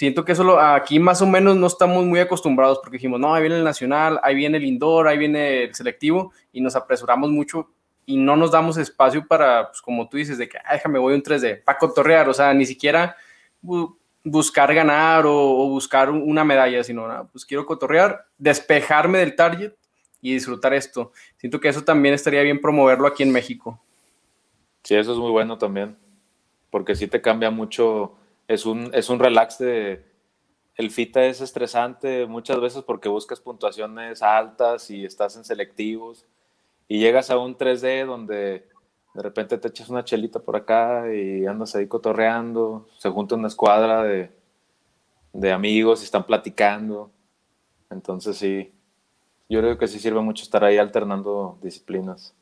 S1: siento que eso aquí más o menos no estamos muy acostumbrados porque dijimos, no, ahí viene el nacional, ahí viene el indoor, ahí viene el selectivo y nos apresuramos mucho y no nos damos espacio para, pues como tú dices, de que, ah, déjame, voy un 3D, para cotorrear, o sea, ni siquiera buscar ganar o, buscar una medalla, sino, ah, pues quiero cotorrear, despejarme del target y disfrutar esto. Siento que eso también estaría bien promoverlo aquí en México.
S3: Sí, eso es muy bueno también, porque sí te cambia mucho es un, es un relax de... El FITA es estresante muchas veces porque buscas puntuaciones altas y estás en selectivos y llegas a un 3D donde de repente te echas una chelita por acá y andas ahí cotorreando, se junta una escuadra de, de amigos y están platicando. Entonces sí, yo creo que sí sirve mucho estar ahí alternando disciplinas.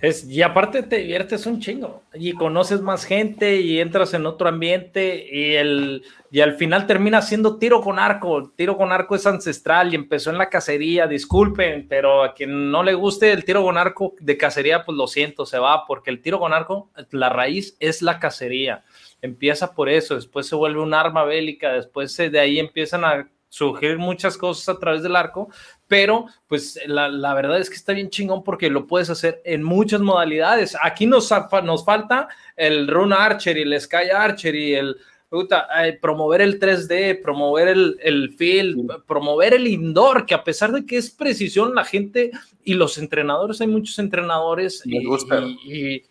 S2: Es, y aparte te diviertes un chingo y conoces más gente y entras en otro ambiente y, el, y al final termina siendo tiro con arco. tiro con arco es ancestral y empezó en la cacería, disculpen, pero a quien no le guste el tiro con arco de cacería, pues lo siento, se va, porque el tiro con arco, la raíz es la cacería. Empieza por eso, después se vuelve un arma bélica, después de ahí empiezan a surgir muchas cosas a través del arco, pero pues la, la, verdad es que está bien chingón porque lo puedes hacer en muchas modalidades. Aquí nos, nos falta el Run Archer y el Sky Archer y el promover el 3D, promover el, el field, promover el indoor, que a pesar de que es precisión, la gente y los entrenadores, hay muchos entrenadores y, y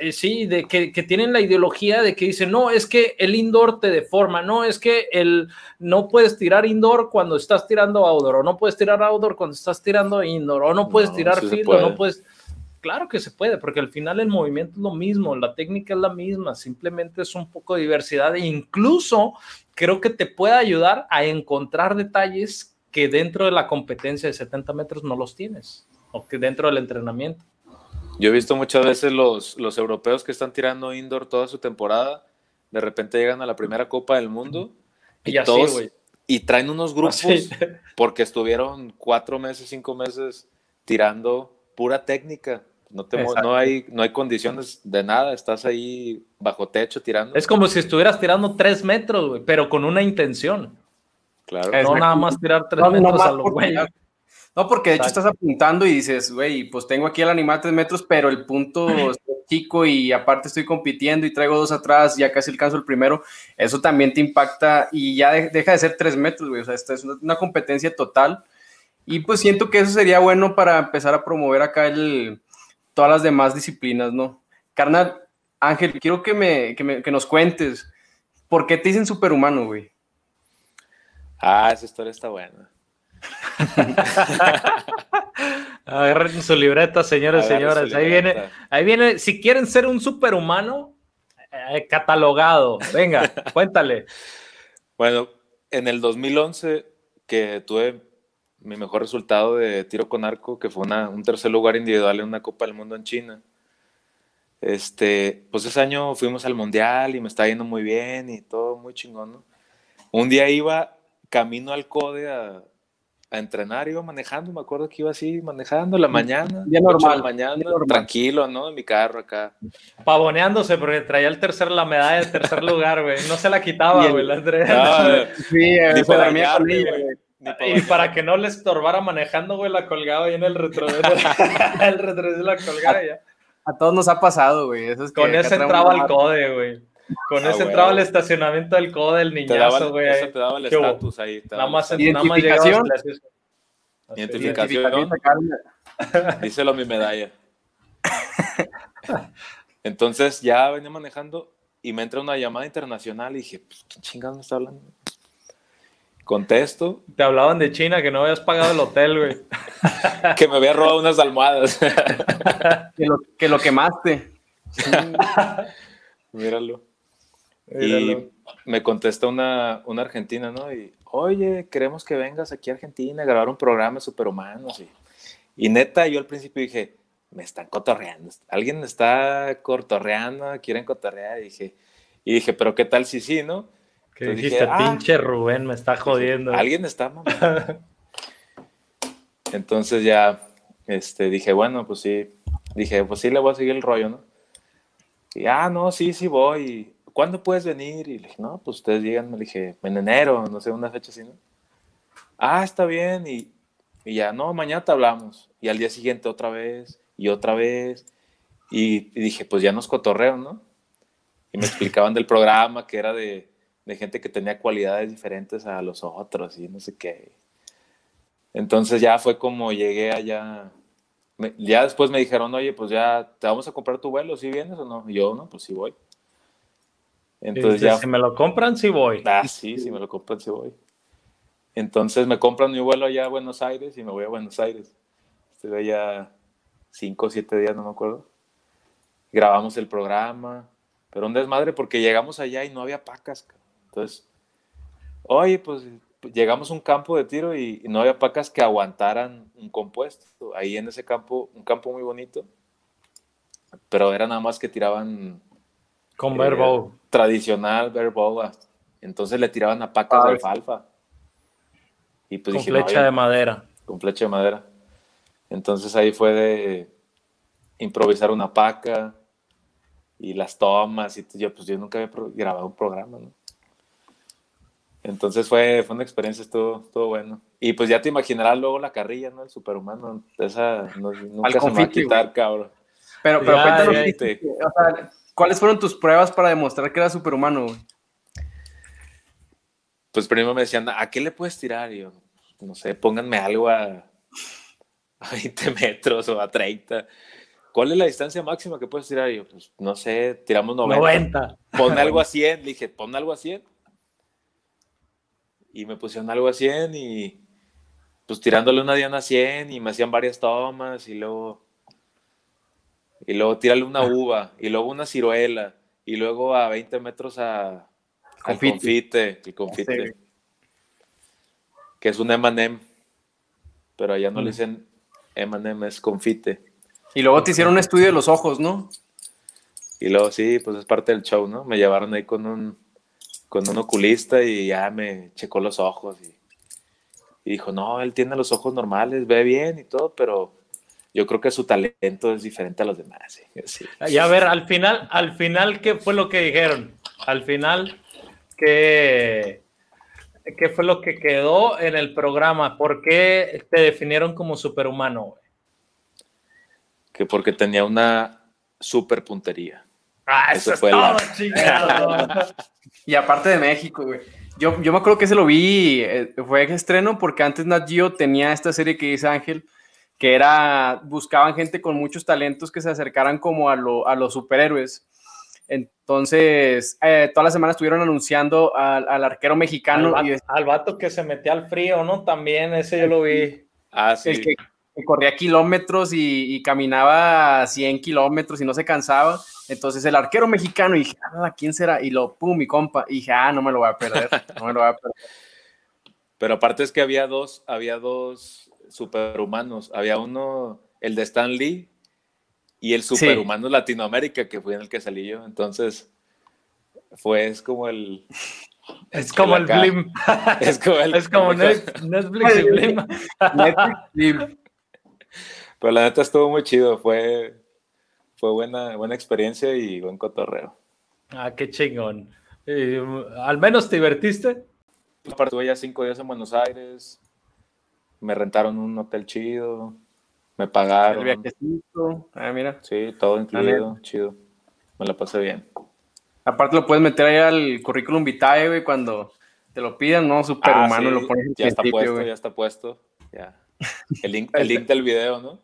S2: eh, sí, de que, tienen la ideología de que dicen, no, es que el indoor te deforma, no, es que el, no puedes tirar indoor cuando estás tirando outdoor, o no puedes tirar outdoor cuando estás tirando indoor, o no puedes tirar field, o no puedes... Claro que se puede, porque al final el movimiento es lo mismo, la técnica es la misma, simplemente es un poco de diversidad e incluso creo que te puede ayudar a encontrar detalles que dentro de la competencia de 70 metros no los tienes, o que dentro del entrenamiento.
S3: Yo he visto muchas veces los, los europeos que están tirando indoor toda su temporada, de repente llegan a la primera Copa del Mundo y, todos, y traen unos grupos porque estuvieron cuatro meses, cinco meses tirando pura técnica. No, te, no, hay, no hay condiciones de nada, estás ahí bajo techo tirando.
S2: Es como si estuvieras tirando tres metros, pero con una intención.
S3: Claro.
S2: No nada más tirar tres metros a lo güey.
S1: No, porque de hecho estás apuntando y dices, güey, pues tengo aquí el animal tres metros, pero el punto es chico y aparte estoy compitiendo y traigo dos atrás, ya casi alcanzo el primero. Eso también te impacta y ya deja de ser tres metros, güey. O sea, esta es una, competencia total. Y pues siento que eso sería bueno para empezar a promover acá el, todas las demás disciplinas, ¿no? Carnal, Ángel, quiero que, me, que, me, que nos cuentes, ¿por qué te dicen superhumano, güey?
S3: Ah, esa historia está buena.
S2: Agarren su libreta, señores y señoras. Ahí viene, ahí viene. Si quieren ser un superhumano, eh, catalogado. Venga, cuéntale.
S3: Bueno, en el 2011 que tuve mi mejor resultado de tiro con arco, que fue un tercer lugar individual en una Copa del Mundo en China. Este, pues ese año fuimos al Mundial y me estaba yendo muy bien y todo muy chingón, Un día iba camino al CODE a, a entrenar, iba manejando, me acuerdo que iba así manejando la mañana,
S1: ya normal,
S3: mañana, tranquilo, ¿no? En mi carro acá.
S2: Pavoneándose porque traía el tercer, la medalla del tercer lugar, güey. No se la quitaba, güey, la
S1: sí,
S2: Y para que no le estorbara manejando, güey, la colgaba ahí en el retrovisor. el retrovisor la colgaba ya.
S1: A todos nos ha pasado, güey.
S2: Con ese entraba al code, güey. Con ah, ese entraba al estacionamiento del CODE, el niñazo, güey.
S3: Eso te daba el estatus ahí.
S2: Nada más, Identificación. Nada
S3: más Identificación. Díselo mi medalla. Entonces ya venía manejando y me entra una llamada internacional y dije, pues, ¿qué chingados me está hablando? Contesto.
S2: Te hablaban de China, que no habías pagado el hotel, güey.
S3: que me había robado unas almohadas.
S1: que, lo, que lo quemaste.
S3: Míralo. Y me contesta una, una, argentina, ¿no? Y, oye, queremos que vengas aquí a Argentina a grabar un programa de superhumanos. Y, y neta, yo al principio dije, me están cotorreando. Alguien está cotorreando, quieren cotorrear. Y dije, y dije, pero ¿qué tal si sí, no?
S2: Que dijiste, ah". pinche Rubén, me está jodiendo.
S3: Alguien está, mamá. Entonces ya, este, dije, bueno, pues sí. Dije, pues sí, le voy a seguir el rollo, ¿no? Y, ah, no, sí, sí voy. ¿Cuándo puedes venir? Y le dije, no, pues ustedes llegan, me dije, en enero, no sé, una fecha así, ¿no? Ah, está bien, y, y ya, no, mañana te hablamos. Y al día siguiente otra vez, y otra vez, y, dije, pues ya nos cotorreo, ¿no? Y me explicaban del programa, que era de, de gente que tenía cualidades diferentes a los otros, y no sé qué. Entonces ya fue como llegué allá. ya después me dijeron, oye, pues ya te vamos a comprar tu vuelo, ¿sí vienes o no? Y yo, no, pues sí voy.
S2: Entonces ya... Si me lo compran, sí voy.
S3: Ah, sí, si me lo compran, sí voy. Entonces me compran mi vuelo allá a Buenos Aires y me voy a Buenos Aires. Estuve allá cinco o siete días, no me acuerdo. Grabamos el programa, pero un desmadre porque llegamos allá y no había pacas. Entonces, oye, pues llegamos a un campo de tiro y, no había pacas que aguantaran un compuesto. Ahí en ese campo, un campo muy bonito, pero era nada más que tiraban
S2: con eh,
S3: Tradicional verbo. Entonces le tiraban a pacas de alfalfa.
S2: Y pues con flecha de madera.
S3: Con flecha de madera. Entonces ahí fue de improvisar una paca y las tomas. Y yo, pues yo nunca había grabado un programa, ¿no? Entonces fue, fue una experiencia, estuvo, estuvo bueno. Y pues ya te imaginarás luego la carrilla, ¿no? El superhumano. Esa nunca se me va a quitar, cabrón.
S1: Pero, pero cuéntanos, ¿Cuáles fueron tus pruebas para demostrar que era superhumano,
S3: Pues primero me decían, ¿a qué le puedes tirar? Y yo, no sé, pónganme algo a, 20 metros o a 30. ¿Cuál es la distancia máxima que puedes tirar? Y yo, pues no sé, tiramos 90.
S2: 90.
S3: Pon algo a 100. Le dije, pon algo a 100. Y me pusieron algo a 100 y pues tirándole una diana a 100 y me hacían varias tomas y luego y luego tírale una uva, y luego una ciruela, y luego a 20 metros a, confite, el confite, que es un M&M, pero allá no le mm. dicen M&M, es confite.
S1: Y luego te hicieron un estudio de los ojos, ¿no?
S3: Y luego sí, pues es parte del show, ¿no? Me llevaron ahí con un, con un oculista y ya me checó los ojos y, y dijo, no, él tiene los ojos normales, ve bien y todo, pero yo creo que su talento es diferente a los demás.
S2: Y a ver, al final, al final, ¿qué fue lo que dijeron? Al final, ¿qué, qué fue lo que quedó en el programa? ¿Por qué te definieron como superhumano?
S3: Que porque tenía una super puntería.
S2: Ah, eso, fue todo,
S1: y aparte de México, güey. Yo, yo me acuerdo que se lo vi, eh, fue estreno porque antes Nat Geo tenía esta serie que dice Ángel, que era, buscaban gente con muchos talentos que se acercaran como a, a los superhéroes. Entonces, eh, toda la semana estuvieron anunciando al, arquero mexicano.
S2: Al, y al, vato que se metía al frío, ¿no? También, ese yo lo vi.
S3: Ah, sí.
S1: El que, corría kilómetros y, caminaba 100 kilómetros y no se cansaba. Entonces el arquero mexicano, y dije, ah, ¿quién será? Y lo, pum, mi compa. Y dije, ah, no me lo voy a perder, no me lo voy a perder.
S3: Pero aparte es que había dos, había dos superhumanos. Había uno, el de Stan Lee, y el superhumano Latinoamérica, que fue en el que salí yo. Entonces, fue, es como el...
S2: Es como el Blim.
S3: Es como, el,
S2: es como Netflix y Blim. Netflix
S3: Blim. Pero la neta estuvo muy chido, fue, fue buena, buena experiencia y buen cotorreo.
S2: Ah, qué chingón. ¿Al menos te divertiste?
S3: Aparte, tuve ya cinco días en Buenos Aires, me rentaron un hotel chido, me pagaron.
S1: El viajecito, ah, mira.
S3: Sí, todo incluido, chido. Me la pasé bien.
S1: Aparte lo puedes meter ahí al currículum vitae, güey, cuando te lo pidan, ¿no? Superhumano, ah, lo pones en
S3: Ya está puesto, ya está puesto. Ya. El link, el link del video, ¿no?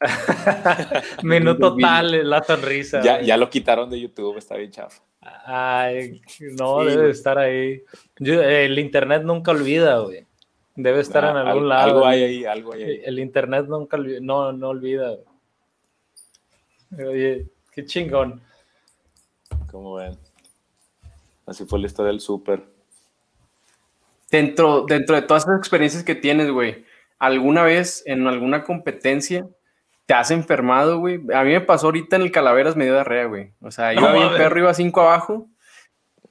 S2: Minuto tal, la sonrisa.
S3: Ya, ya, lo quitaron de YouTube, está bien chafa.
S2: Ay, no, debe estar ahí. el internet nunca olvida, güey. Debe estar en algún lado.
S3: Algo hay ahí, algo hay ahí.
S2: El internet nunca no, no olvida. Oye, qué chingón.
S3: Como ven. Así fue la historia del súper.
S1: Dentro, dentro de todas esas experiencias que tienes, güey, ¿alguna vez en alguna competencia te has enfermado, güey? A mí me pasó ahorita en el Calaveras medio de arrea, güey. O sea, iba bien perro, iba cinco abajo.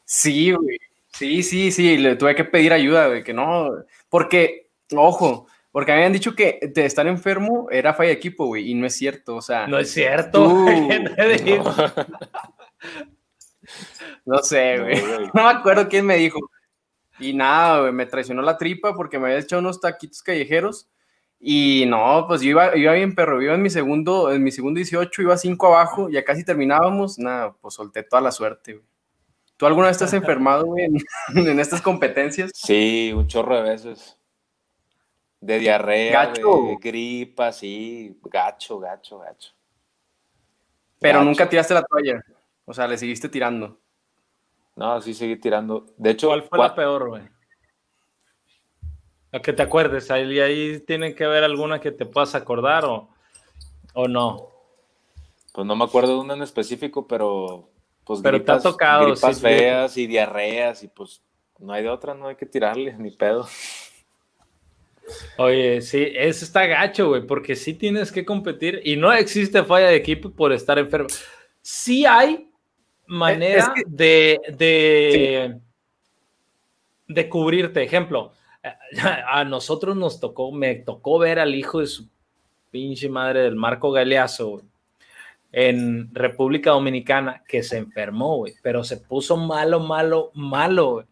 S1: Sí, güey. Sí, sí, sí. Le tuve que pedir ayuda, güey, que no. Porque, ojo, porque me habían dicho que de estar enfermo era falla de equipo, güey, y no es cierto, o sea.
S2: No es cierto.
S1: no. sé, güey. No, me acuerdo quién me dijo. Y nada, güey, me traicionó la tripa porque me había echado unos taquitos callejeros. Y no, pues yo iba, iba bien perro, iba en mi segundo, en mi segundo 18, iba cinco abajo, ya casi terminábamos, nada, pues solté toda la suerte, güey. ¿Tú alguna vez estás enfermado, güey, en, estas competencias?
S3: Sí, un chorro de veces. De diarrea, de gripa, sí, gacho, gacho, gacho.
S1: Pero nunca tiraste la toalla, o sea, le seguiste tirando.
S3: No, sí seguí tirando. De hecho,
S2: ¿cuál fue la peor, güey? A que te acuerdes, ahí, ahí tienen que haber alguna que te puedas acordar o, o no.
S3: Pues no me acuerdo de una en específico, pero pues
S2: Pero gripas, te ha tocado,
S3: gripas feas y diarreas y pues no hay de otra, no hay que tirarle ni pedo.
S2: Oye, sí, eso está gacho, güey, porque sí tienes que competir y no existe falla de equipo por estar enfermo. Sí hay manera de, de, de cubrirte. Ejemplo, a nosotros nos tocó, me tocó ver al hijo de su pinche madre del Marco Galeazo, en República Dominicana que se enfermó, güey, pero se puso malo, malo, malo.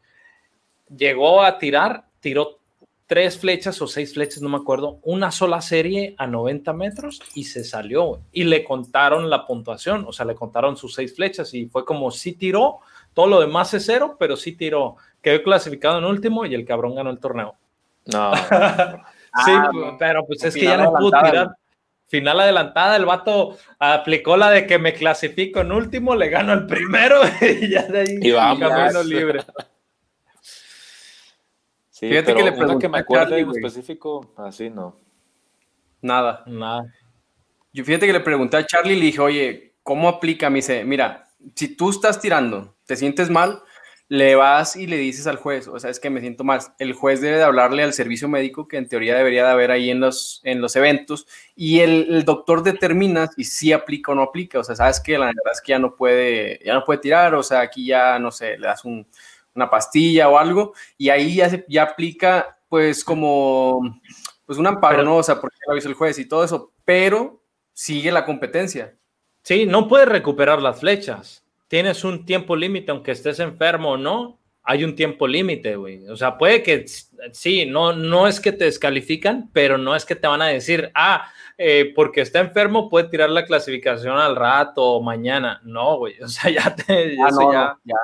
S2: Llegó a tirar, tiró tres flechas o seis flechas, no me acuerdo, una sola serie a 90 metros y se salió. Y le contaron la puntuación, o sea, le contaron sus seis flechas y fue como sí tiró, todo lo demás es cero, pero sí tiró. Quedó clasificado en último y el cabrón ganó el torneo.
S3: No.
S2: sí, ah, pero pues es que ya no pudo tirar final adelantada, el vato aplicó la de que me clasifico en último, le gano el primero y ya de ahí
S3: y vamos.
S2: camino libre.
S3: Sí, Fíjate que le pregunté que me acuerdo en específico, así no.
S1: Nada.
S2: Nada.
S1: Yo fíjate que le pregunté a Charlie y le dije, oye, ¿cómo aplica? Me dice, mira, si tú estás tirando, te sientes mal, le vas y le dices al juez, o sea, es que me siento mal. El juez debe de hablarle al servicio médico que en teoría debería de haber ahí en los, en los eventos y el, doctor determina si sí aplica o no aplica. O sea, sabes que la verdad es que ya no puede, ya no puede tirar, o sea, aquí ya, no sé, le das una pastilla o algo y ahí ya, se, ya aplica pues como pues un amparo, ¿no? O sea, porque lo avisó el juez y todo eso, pero sigue la competencia.
S2: Sí, no puede recuperar las flechas tienes un tiempo límite, aunque estés enfermo o no, hay un tiempo límite, güey. O sea, puede que sí, no, no es que te descalifican, pero no es que te van a decir, ah, eh, porque está enfermo puede tirar la clasificación al rato o mañana. No, güey. O sea, ya te, ah, ya, ya,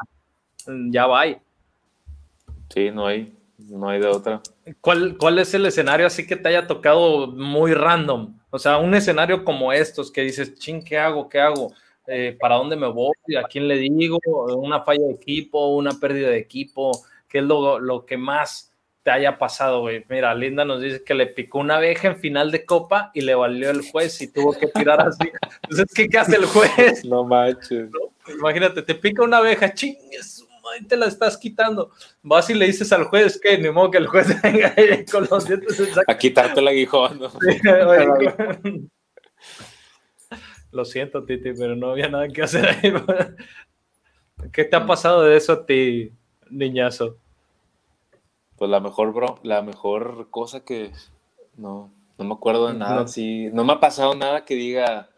S2: ya va.
S3: Sí, no hay, no hay de otra.
S2: ¿Cuál, ¿Cuál es el escenario así que te haya tocado muy random? O sea, un escenario como estos que dices, ching, ¿qué hago? ¿Qué hago? Eh, para dónde me voy, a quién le digo, una falla de equipo, una pérdida de equipo, qué es lo, lo que más te haya pasado, güey. Mira, Linda nos dice que le picó una abeja en final de copa y le valió el juez y tuvo que tirar así. Entonces, ¿qué, qué hace el juez?
S3: No manches.
S2: Imagínate, te pica una abeja, chingues, te la estás quitando. Vas y le dices al juez que ni modo que el juez venga ahí con los dientes.
S3: A quitarte el aguijón. ¿no?
S2: Sí, Lo siento, Titi, pero no había nada que hacer ahí. ¿Qué te ha pasado de eso a ti, niñazo?
S3: Pues la mejor, bro, la mejor cosa que no, no me acuerdo de nada.
S2: No.
S3: Sí, no me ha pasado nada que diga.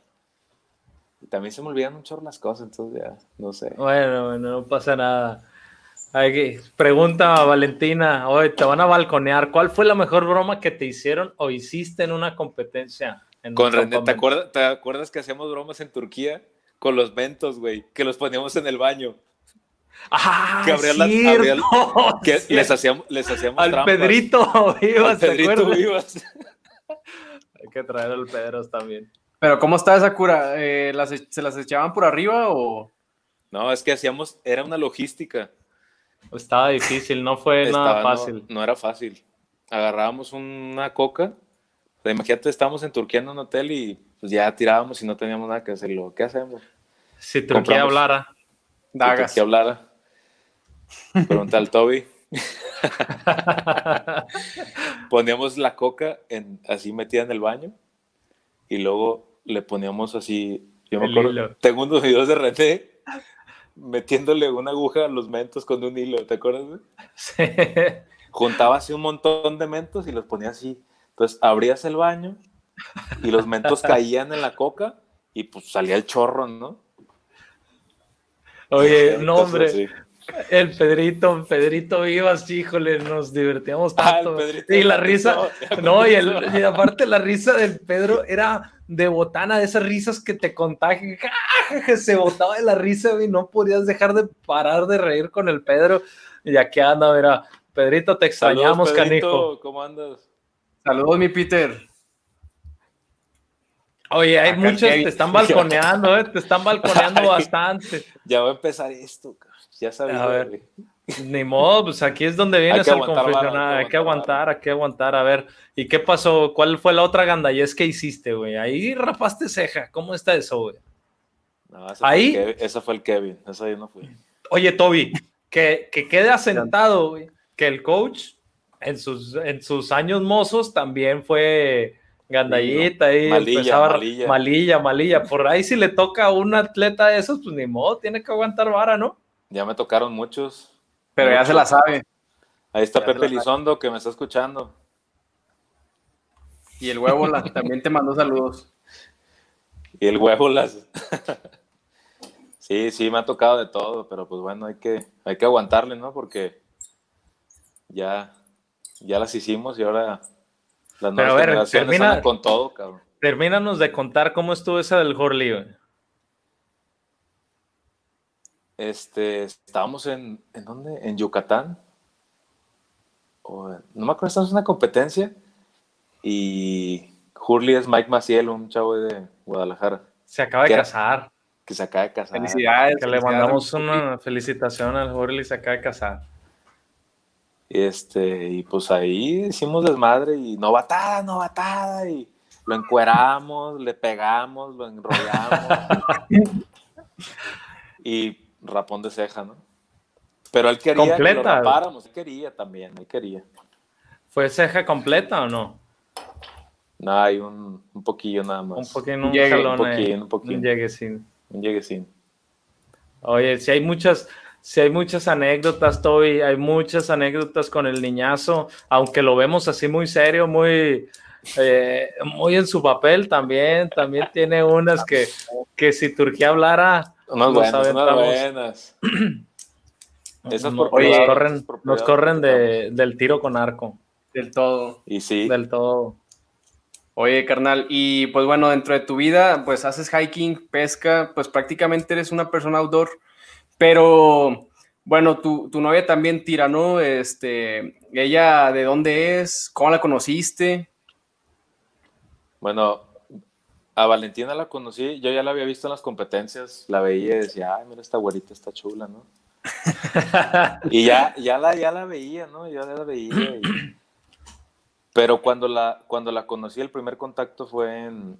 S3: También se me olvidan un chorro las cosas, entonces ya, no sé.
S2: Bueno, bueno, no pasa nada. Hay que- Pregunta a Valentina, oye, te van a balconear. ¿Cuál fue la mejor broma que te hicieron o hiciste en una competencia?
S3: Con René, ¿te acuerdas, ¿te acuerdas que hacíamos bromas en Turquía? Con los ventos, güey, que los poníamos en el baño.
S2: Ah,
S3: que abrían la-
S2: cierto,
S3: abrían- Que les hacíamos, les hacíamos
S2: Al
S3: trampas.
S2: Pedrito Vivas,
S3: Al
S2: ¿te
S3: Pedrito? Vivas.
S2: Hay que traer al Pedros también.
S1: Pero ¿cómo está esa cura? Eh, las e- ¿Se las echaban por arriba o...?
S3: No, es que hacíamos, era una logística.
S2: Estaba difícil, no fue
S3: Estaba-
S2: nada
S3: no-
S2: fácil.
S3: No, era fácil. Agarrábamos una coca. Sea, imagínate, estábamos en Turquía en un hotel y pues ya tirábamos y no teníamos nada que hacerlo. ¿Qué hacemos?
S2: Si Turquía
S3: compramos.
S2: hablara.
S3: Si
S1: Dagas.
S3: Turquía hablara. Pregunta al Toby. Poníamos la coca en, así metida en el baño y luego le poníamos así. Yo me acuerdo,
S2: hilo.
S3: tengo unos videos de René metiéndole una aguja a los mentos con un hilo, ¿te acuerdas?
S2: Sí.
S3: juntaba así un montón de mentos y los ponía así. Entonces abrías el baño y los mentos caían en la coca y pues salía el chorro, ¿no?
S2: Oye, no, hombre,
S3: sí.
S2: el Pedrito, Pedrito Vivas, híjole, nos divertíamos
S3: Ah,
S2: tanto.
S3: Pedrito
S2: y la risa, no, y, el- y aparte la risa del Pedro era de botana, de esas risas que te contagian, que se botaba de la risa, y no podías dejar de parar de reír con el Pedro. Y aquí anda, mira, Pedrito, te extrañamos,
S3: Saludos, Pedrito,
S2: canijo.
S3: ¿Cómo andas?
S1: Saludos, mi Peter.
S2: Oye, hay
S1: Acá
S2: muchos,
S1: Kevin.
S2: te están balconeando, ¿eh? te están balconeando
S3: Ay.
S2: bastante.
S3: Ya va a empezar esto, ya sabes.
S2: A ver. Ni modo, pues aquí es donde vienes al confesionario.
S3: hay
S2: Hay
S3: que
S2: aguantar, hay que aguantar. A ver, ¿y qué pasó? ¿Cuál fue la otra gandallez que hiciste, güey? Ahí rapaste ceja. ¿Cómo está eso, güey?
S3: No, ese
S2: Ahí-
S3: Fue el Kevin, ese fue el Kevin, esa yo no fui.
S2: Oye, Toby, que, que quede asentado, güey, que el coach en sus, en sus años mozos también fue gandallita ahí.
S3: Malilla,
S2: empezaba-
S3: malilla.
S2: malilla, malilla. Por ahí si le toca a un atleta de esos, pues ni modo, tiene que aguantar vara, ¿no?
S3: Ya me tocaron muchos.
S1: Pero ya se la sabe.
S3: Ahí está
S1: Ya
S3: Pepe. Lizondo que me está escuchando.
S1: Y el huevo también te mandó saludos.
S3: Y el huevo las. sí, sí, me ha tocado de todo, pero pues bueno, hay que, hay que aguantarle, ¿no? Porque ya, ya las hicimos y ahora las nuevas
S2: a ver,
S3: generaciones
S2: termina-
S3: andan con todo, cabrón.
S2: Termínanos de contar cómo estuvo esa del Horley, güey.
S3: Este, estábamos en, ¿en dónde? En Yucatán. O no me acuerdo, estábamos en una competencia y Hurley es Mike Maciel, un chavo de Guadalajara,
S2: Se acaba de casar.
S3: que se acaba de casar.
S1: Felicidades.
S2: Que le mandamos una felicitación al Horley, se acaba de casar.
S3: Y este, y pues ahí hicimos desmadre y novatada, novatada, y lo encueramos, le pegamos, lo enrollamos. y rapón de ceja, ¿no? Pero él quería que
S2: Completa.
S3: lo rapáramos, él quería también, él quería.
S2: ¿Fue ceja completa o no?
S3: No, hay un, un poquillo nada más.
S2: Un poquito, un
S1: Llegue,
S2: jalón
S3: un poquín, un poquín.
S2: un lleguecín.
S3: Un lleguecín.
S2: Oye, si hay muchas, si hay muchas anécdotas, Toby, hay muchas anécdotas con el niñazo, aunque lo vemos así muy serio, muy, eh, muy en su papel también, también tiene unas que, que si Turquía hablara,
S3: Unas
S2: Nos
S3: buenas, unas buenas. Esas
S2: no-
S3: por
S2: nos
S1: privado,
S2: corren,
S3: por
S2: nos corren de, del tiro con arco,
S1: Del todo.
S3: Y sí,
S2: del todo.
S1: Oye, carnal, y pues bueno, dentro de tu vida, pues haces hiking, pesca, pues prácticamente eres una persona outdoor, pero bueno, tu, tu novia también tira, ¿no? Este, ella, ¿de dónde es? ¿Cómo la conociste?
S3: Bueno, a Valentina la conocí, yo ya la había visto en las competencias, la veía y decía, ay, mira, esta güerita está chula, ¿no? y ya, ya, la, ya la veía, ¿no? Ya la veía. Pero cuando la, cuando la conocí, el primer contacto fue en,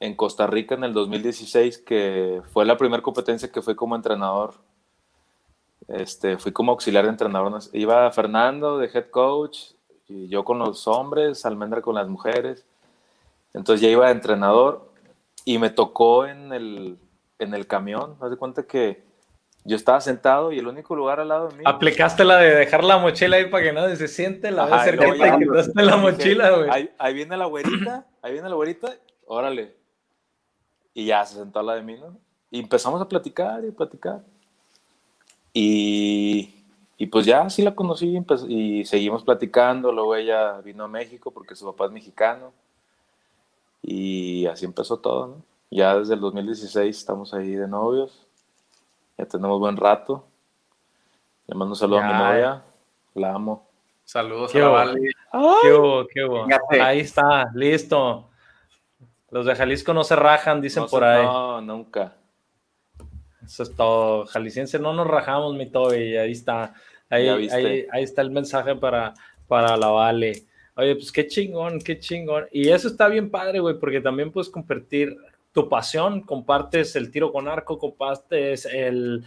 S3: en Costa Rica en el 2016, que fue la primera competencia que fui como entrenador. Este, fui como auxiliar de entrenador. Iba Fernando de head coach, y yo con los hombres, Almendra con las mujeres. Entonces ya iba de entrenador y me tocó en el, en el camión. Haz de cuenta que yo estaba sentado y el único lugar al lado de mí.
S2: Aplicaste la de dejar la mochila ahí para que nadie se siente, la vez cerquita que quitaste la mochila, güey.
S3: Ahí, ahí, viene la güerita, ahí viene la güerita, órale. Y ya se sentó a la de mí, ¿no? Y empezamos a platicar y platicar. Y, y pues ya así la conocí y seguimos platicando. Luego ella vino a México porque su papá es mexicano. Y así empezó todo, ¿no? Ya desde el 2016 estamos ahí de novios ya tenemos buen rato. Le mando un saludo a mi novia. La amo.
S1: Saludos a la Vale.
S2: ¿Qué qué Ahí está, listo. Los de Jalisco no se rajan, dicen por ahí.
S3: No, nunca.
S2: Eso es todo. Jalisciense no nos rajamos, mi Toby. Ahí está. Ahí, ahí, ahí, está el mensaje para, para la Vale. Oye, pues qué chingón, qué chingón. Y eso está bien padre, güey, porque también puedes compartir tu pasión, compartes el tiro con arco, compartes el,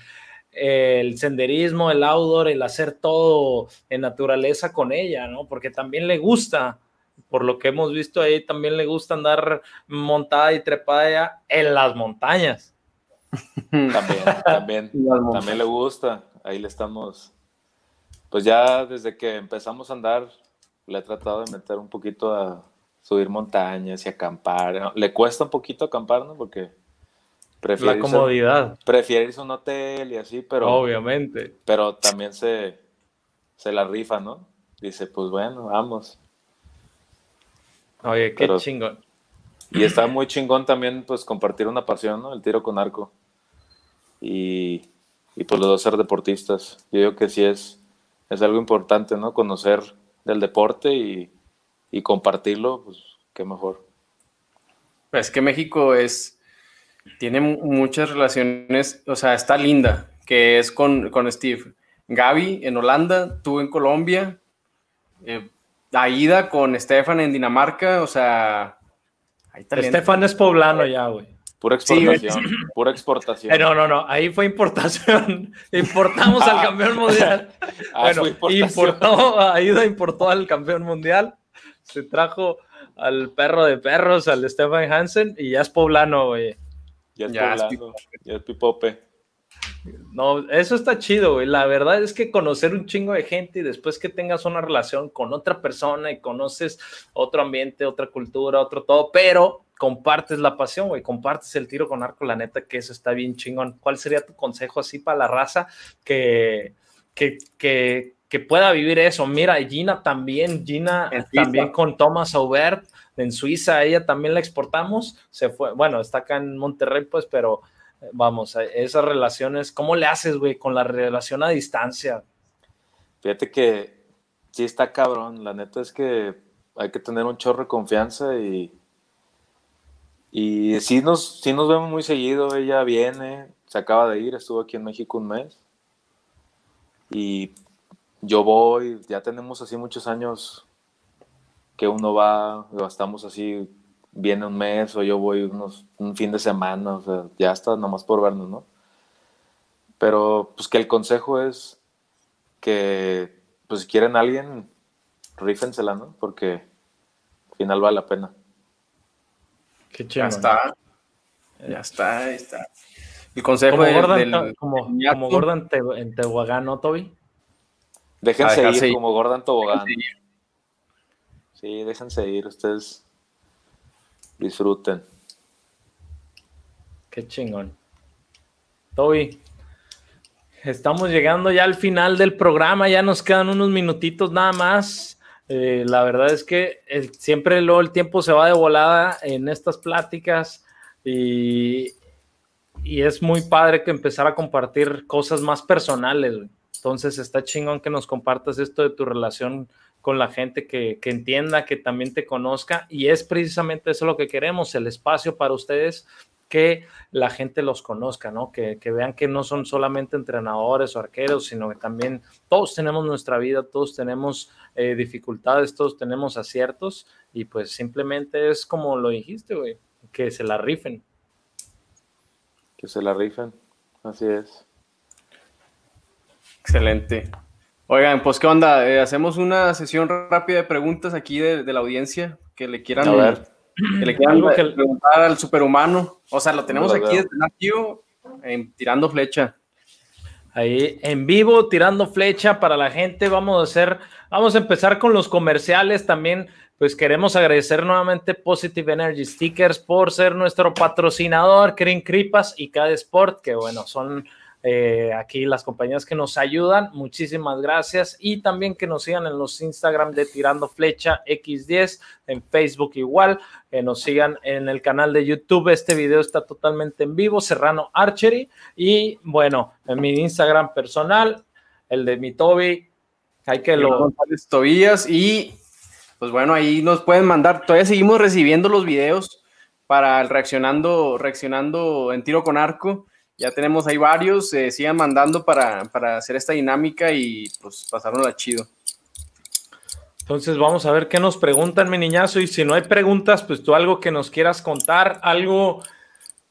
S2: el senderismo, el outdoor, el hacer todo en naturaleza con ella, ¿no? Porque también le gusta, por lo que hemos visto ahí, también le gusta andar montada y trepada en las montañas.
S3: También, también, también le gusta. Ahí le estamos, pues ya desde que empezamos a andar, le he tratado de meter un poquito a, subir montañas y acampar. Le cuesta un poquito acampar, ¿no? Porque
S2: prefiere... La comodidad.
S3: prefiere irse a un hotel y así, pero...
S2: Obviamente.
S3: Pero también se, se la rifa, ¿no? Dice, pues bueno, vamos.
S2: Oye, qué chingón.
S3: Y está muy chingón también, pues, compartir una pasión, ¿no? El tiro con arco. Y, y pues los dos ser deportistas. Yo digo que sí es, es algo importante, ¿no? Conocer del deporte y, y compartirlo, pues qué mejor.
S1: Es que México es, tiene muchas relaciones, o sea, está linda, que es con, con Steve. Gaby en Holanda, tú en Colombia, eh, Aida con Stefan en Dinamarca, o sea,
S2: Estefan es poblano ya, güey.
S3: Pura exportación, pura exportación.
S2: Eh, no, no, no, ahí fue importación. Importamos al ah. campeón mundial. Ah, bueno, importó, Aida importó al campeón mundial se trajo al perro de perros, al Stefan Hansen, y ya es poblano, güey.
S3: Ya es poblano, ya es pipope.
S2: No, eso está chido, güey. La verdad es que conocer un chingo de gente y después que tengas una relación con otra persona y conoces otro ambiente, otra cultura, otro todo, pero compartes la pasión, güey, compartes el tiro con arco, la neta que eso está bien chingón. ¿Cuál sería tu consejo así para la raza que, que, que, que pueda vivir eso. Mira, Gina también, Gina también con Thomas Aubert en Suiza, ella también la exportamos, se fue, bueno, está acá en Monterrey, pues, pero eh, vamos, esas relaciones, ¿cómo le haces, güey, con la relación a distancia?
S3: Fíjate que sí está cabrón, la neta es que hay que tener un chorro de confianza y, y sí nos, nos vemos muy seguido, ella viene, se acaba de ir, estuvo aquí en México un mes y yo voy, ya tenemos así muchos años que uno va, o estamos así, viene un mes o yo voy unos, un fin de semana, ya está nomás por vernos, ¿no? Pero pues que el consejo es que, pues si quieren a alguien, rífensela, ¿no? Porque al final vale la pena.
S1: Qué chido. Ya está. Ya está, ahí está. El consejo como
S2: Gordon, como, como Gordon en Tehuacán, ¿no, Toby?
S3: Déjense ir, como Gordon Tobogán. Sí, déjense ir, ustedes disfruten.
S2: Qué chingón. Toby, estamos llegando ya al final del programa, ya nos quedan unos minutitos nada más. Eh, la verdad es que siempre luego el tiempo se va de volada en estas pláticas y, y es muy padre que empezar a compartir cosas más personales. Entonces está chingón que nos compartas esto de tu relación con la gente que, entienda, que también te conozca. Y es precisamente eso lo que queremos, el espacio para ustedes que la gente los conozca, ¿no? Que, vean que no son solamente entrenadores o arqueros, sino que también todos tenemos nuestra vida, todos tenemos eh, dificultades, todos tenemos aciertos y pues simplemente es como lo dijiste, güey, que se la rifen.
S3: Que se la rifen, así es.
S1: Excelente. Oigan, pues qué onda, eh, hacemos una sesión rápida de preguntas aquí de, la audiencia que le quieran, Que le quieran preguntar al superhumano. O sea, lo tenemos aquí desde Natio, tirando flecha.
S2: Ahí en vivo, tirando flecha para la gente. Vamos a hacer, vamos a empezar con los comerciales también. Pues queremos agradecer nuevamente Positive Energy Stickers por ser nuestro patrocinador, Green Cripas y Cada Sport, que bueno, son eh, aquí las compañías que nos ayudan, muchísimas gracias. Y también que nos sigan en los Instagram de Tirando Flecha X10, en Facebook igual, que nos sigan en el canal de YouTube, este video está totalmente en vivo, Serrano Archery. Y bueno, en mi Instagram personal, el de mi Toby, hay que lo...
S1: Tobías. Y pues bueno, ahí nos pueden mandar, todavía seguimos recibiendo los videos para el reaccionando, reaccionando en tiro con arco ya tenemos ahí varios, se sigan mandando para, hacer esta dinámica y pues pasárnosla chido.
S2: Entonces vamos a ver qué nos preguntan, mi niñazo, y si no hay preguntas, pues tú algo que nos quieras contar, algo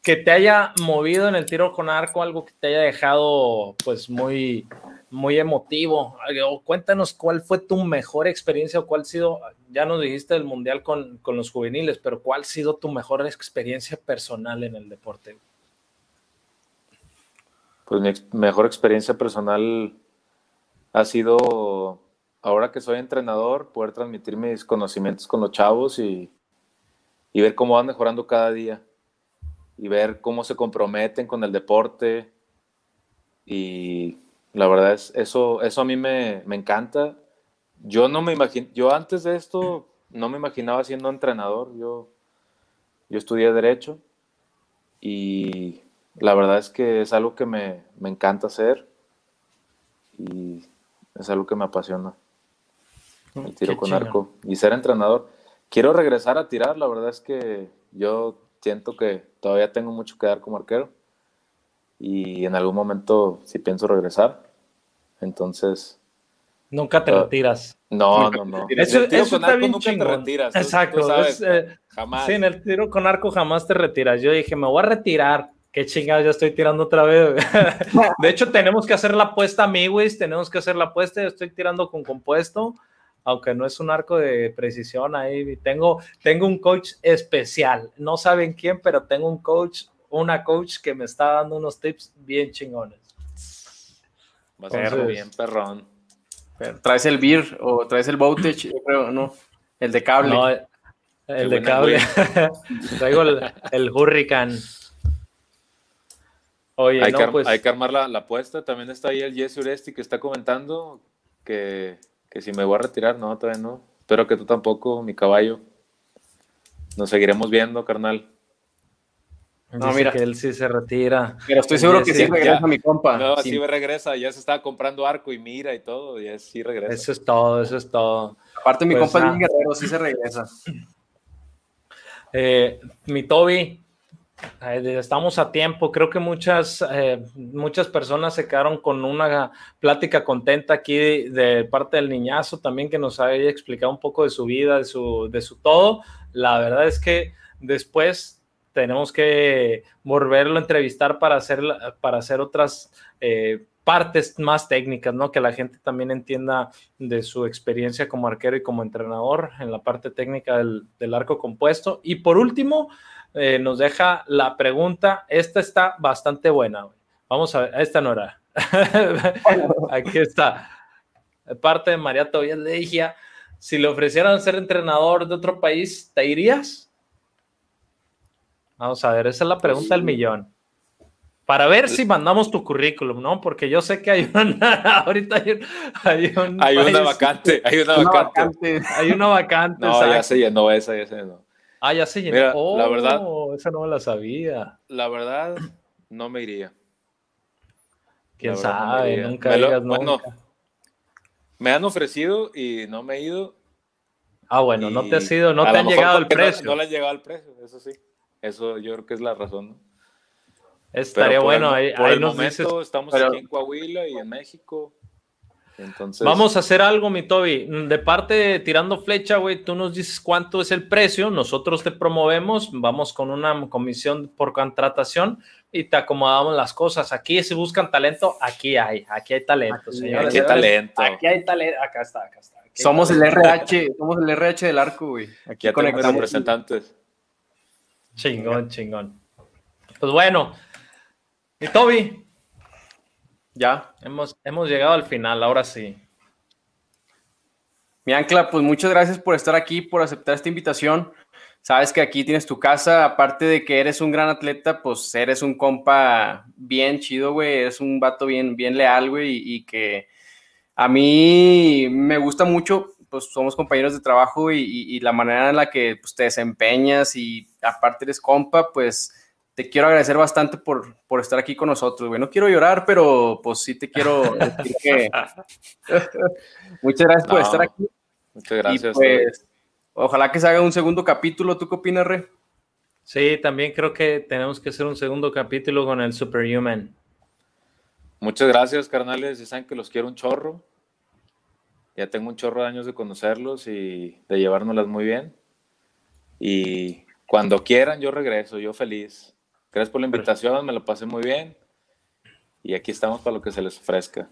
S2: que te haya movido en el tiro con arco, algo que te haya dejado pues muy, muy emotivo. cuéntanos cuál fue tu mejor experiencia o cuál ha sido, ya nos dijiste el mundial con, con los juveniles, pero cuál ha sido tu mejor experiencia personal en el deporte
S3: pues mi mejor experiencia personal ha sido, ahora que soy entrenador, poder transmitir mis conocimientos con los chavos y, ver cómo van mejorando cada día y ver cómo se comprometen con el deporte. Y la verdad es, eso, eso a mí me, me encanta. Yo no me imagino, yo antes de esto no me imaginaba siendo entrenador. Yo, yo estudié Derecho y la verdad es que es algo que me, encanta hacer y es algo que me apasiona. Mm, el tiro con arco y ser entrenador. Quiero regresar a tirar, la verdad es que yo siento que todavía tengo mucho que dar como arquero y en algún momento sí pienso regresar. Entonces...
S2: Nunca te retiras.
S3: No, no, no.
S2: Eso, eso está bien nunca te retiras. Exacto. Eh, jamás. Sí, en el tiro con arco jamás te retiras. Yo dije, me voy a retirar qué chingada, ya estoy tirando otra vez. de hecho, tenemos que hacer la apuesta, amigos, tenemos que hacer la apuesta. Yo estoy tirando con compuesto, aunque no es un arco de precisión ahí. Tengo, tengo un coach especial. No saben quién, pero tengo un coach, una coach que me está dando unos tips bien chingones.
S3: Vas a bien, perrón.
S1: ¿Traes el beer o traes el voltage? Yo creo, no. El de cable. No,
S2: el, de cable. Traigo el, el Hurricane
S3: hay, que, pues hay que armar la, apuesta. También está ahí el Jesse Uresti que está comentando que, si me voy a retirar, no, todavía no. Espero que tú tampoco, mi caballo. Nos seguiremos viendo, carnal.
S2: No, mira. que él sí se retira.
S1: Pero estoy seguro que sí regresa mi compa.
S3: No, sí. regresa. Ya se estaba comprando arco y mira y todo. Y sí regresa.
S2: Eso es todo, eso es todo.
S1: Aparte, mi pues compa es un guerrero, sí se regresa.
S2: Eh, mi Toby, Estamos a tiempo. Creo que muchas, eh, muchas personas se quedaron con una plática contenta aquí de, parte del niñazo también que nos haya explicado un poco de su vida, de su, de su todo. La verdad es que después tenemos que volverlo a entrevistar para hacer, para hacer otras eh, partes más técnicas, ¿no? Que la gente también entienda de su experiencia como arquero y como entrenador en la parte técnica del, del arco compuesto. Y por último, eh, nos deja la pregunta. Esta está bastante buena. Vamos a ver, esta no era. Aquí está. parte de María Tobias le dije, si le ofrecieran ser entrenador de otro país, ¿te irías? Vamos a ver, esa es la pregunta del millón. Para ver si mandamos tu currículum, ¿no? Porque yo sé que hay una, ahorita hay,
S3: un, hay, una vacante, hay una, vacante.
S2: Hay una vacante.
S3: No, ya se llenó esa, ya se llenó.
S2: Ah, ya se llenó. la verdad. Oh, esa no la sabía.
S3: La verdad, no me iría.
S2: Quién sabe, nunca me digas nunca.
S3: me han ofrecido y no me he ido.
S2: Ah, bueno, no te has ido, no te han llegado el precio.
S3: No, le han llegado el precio, eso sí. Eso yo creo que es la razón. ¿no?
S2: Estaría bueno. ahí,
S3: por el momento estamos aquí en Coahuila y en México. Entonces...
S2: Vamos a hacer algo, mi Toby. De parte de Tirando Flecha, güey, tú nos dices cuánto es el precio, nosotros te promovemos, vamos con una comisión por contratación y te acomodamos las cosas. Aquí si buscan talento, aquí hay, aquí hay talento, aquí, señores.
S3: Aquí hay talento.
S2: Aquí hay talento, acá está, acá está.
S1: somos el RH, somos el RH del arco, güey.
S3: Aquí ya conectamos representantes.
S2: Chingón, chingón. Pues bueno, mi Toby, ya, hemos, hemos llegado al final, ahora sí.
S1: Mi Ancla, pues muchas gracias por estar aquí, por aceptar esta invitación. Sabes que aquí tienes tu casa, aparte de que eres un gran atleta, pues eres un compa bien chido, güey, eres un vato bien, bien leal, güey, y, que a mí me gusta mucho, pues somos compañeros de trabajo y, la manera en la que pues, te desempeñas y aparte eres compa, pues te quiero agradecer bastante por, por estar aquí con nosotros, güey. No quiero llorar, pero pues sí te quiero decir que muchas gracias por estar aquí.
S3: Muchas gracias.
S1: Pues, ojalá que se haga un segundo capítulo. ¿Tú qué opinas, Re?
S2: Sí, también creo que tenemos que hacer un segundo capítulo con el Superhuman.
S3: Muchas gracias, carnales. Ya saben que los quiero un chorro. Ya tengo un chorro de años de conocerlos y de llevárnoslas muy bien. Y cuando quieran, yo regreso, yo feliz. Gracias por la invitación, me lo pasé muy bien. Y aquí estamos para lo que se les ofrezca.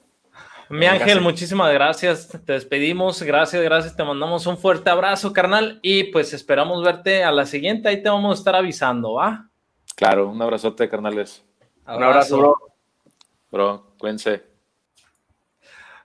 S2: Mi Ángel, muchísimas gracias. Te despedimos. Gracias, gracias. Te mandamos un fuerte abrazo, carnal. Y pues esperamos verte a la siguiente. Ahí te vamos a estar avisando, ¿va?
S3: Claro, un abrazote, carnales.
S1: Un abrazo, bro.
S3: Bro, cuídense.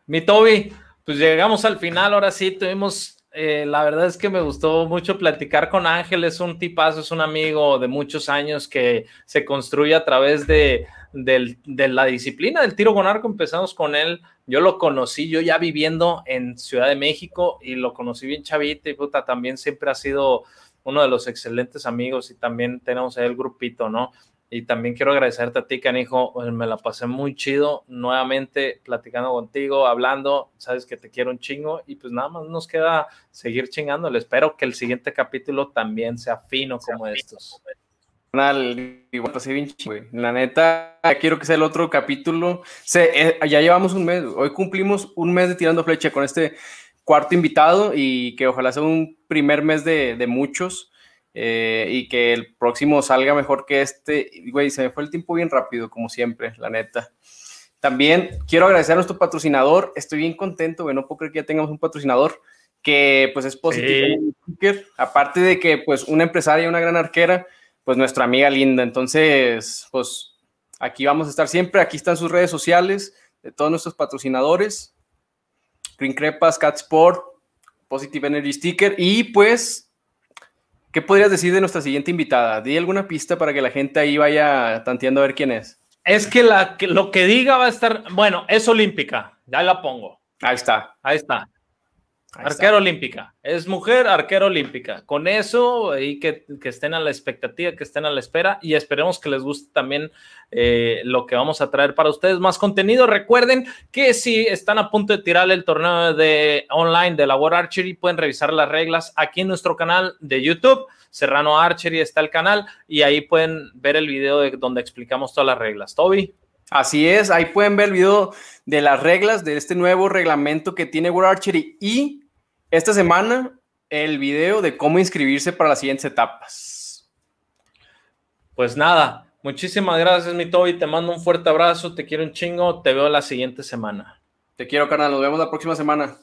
S2: Mi Toby, pues llegamos al final. Ahora sí, tuvimos eh, la verdad es que me gustó mucho platicar con Ángel, es un tipazo, es un amigo de muchos años que se construye a través de, la disciplina del tiro con arco. Empezamos con él, yo lo conocí, yo ya viviendo en Ciudad de México y lo conocí bien chavito y puta, también siempre ha sido uno de los excelentes amigos y también tenemos ahí el grupito, ¿no? Y también quiero agradecerte a ti, canijo. Me la pasé muy chido nuevamente platicando contigo, hablando. Sabes que te quiero un chingo. Y pues nada más nos queda seguir chingándole. Espero que el siguiente capítulo también sea fino como estos.
S1: Igual pasé bien chingo, La neta, quiero que sea el otro capítulo. Se, eh, ya llevamos un mes. Hoy cumplimos un mes de tirando flecha con este cuarto invitado y que ojalá sea un primer mes de muchos. Eh, y que el próximo salga mejor que este. Güey, se me fue el tiempo bien rápido, como siempre, la neta. También quiero agradecer a nuestro patrocinador. Estoy bien contento, güey. No puedo creer que ya tengamos un patrocinador que pues es positivo. Aparte de que pues una empresaria, una gran arquera, pues nuestra amiga linda. Entonces, pues aquí vamos a estar siempre. Aquí están sus redes sociales de todos nuestros patrocinadores. Green Crepas, Cat Sport, Positive Energy Sticker y pues ¿Qué podrías decir de nuestra siguiente invitada? Di alguna pista para que la gente ahí vaya tanteando a ver quién es.
S2: Es que, la, lo que diga va a estar, bueno, es olímpica, ya la pongo.
S1: Ahí está.
S2: Ahí está arquero olímpica. Es mujer, arquero olímpica. Con eso, y que, estén a la expectativa, que estén a la espera y esperemos que les guste también eh, lo que vamos a traer para ustedes. Más contenido. Recuerden que si están a punto de tirar el torneo de online de la War Archery, pueden revisar las reglas aquí en nuestro canal de YouTube. Serrano Archery está el canal y ahí pueden ver el video de donde explicamos todas las reglas. Toby.
S1: Así es, ahí pueden ver el video de las reglas de este nuevo reglamento que tiene War Archery y esta semana el video de cómo inscribirse para las siguientes etapas.
S2: Pues nada, muchísimas gracias, mi Toby. Te mando un fuerte abrazo, te quiero un chingo. Te veo la siguiente semana.
S1: Te quiero, carnal. Nos vemos la próxima semana.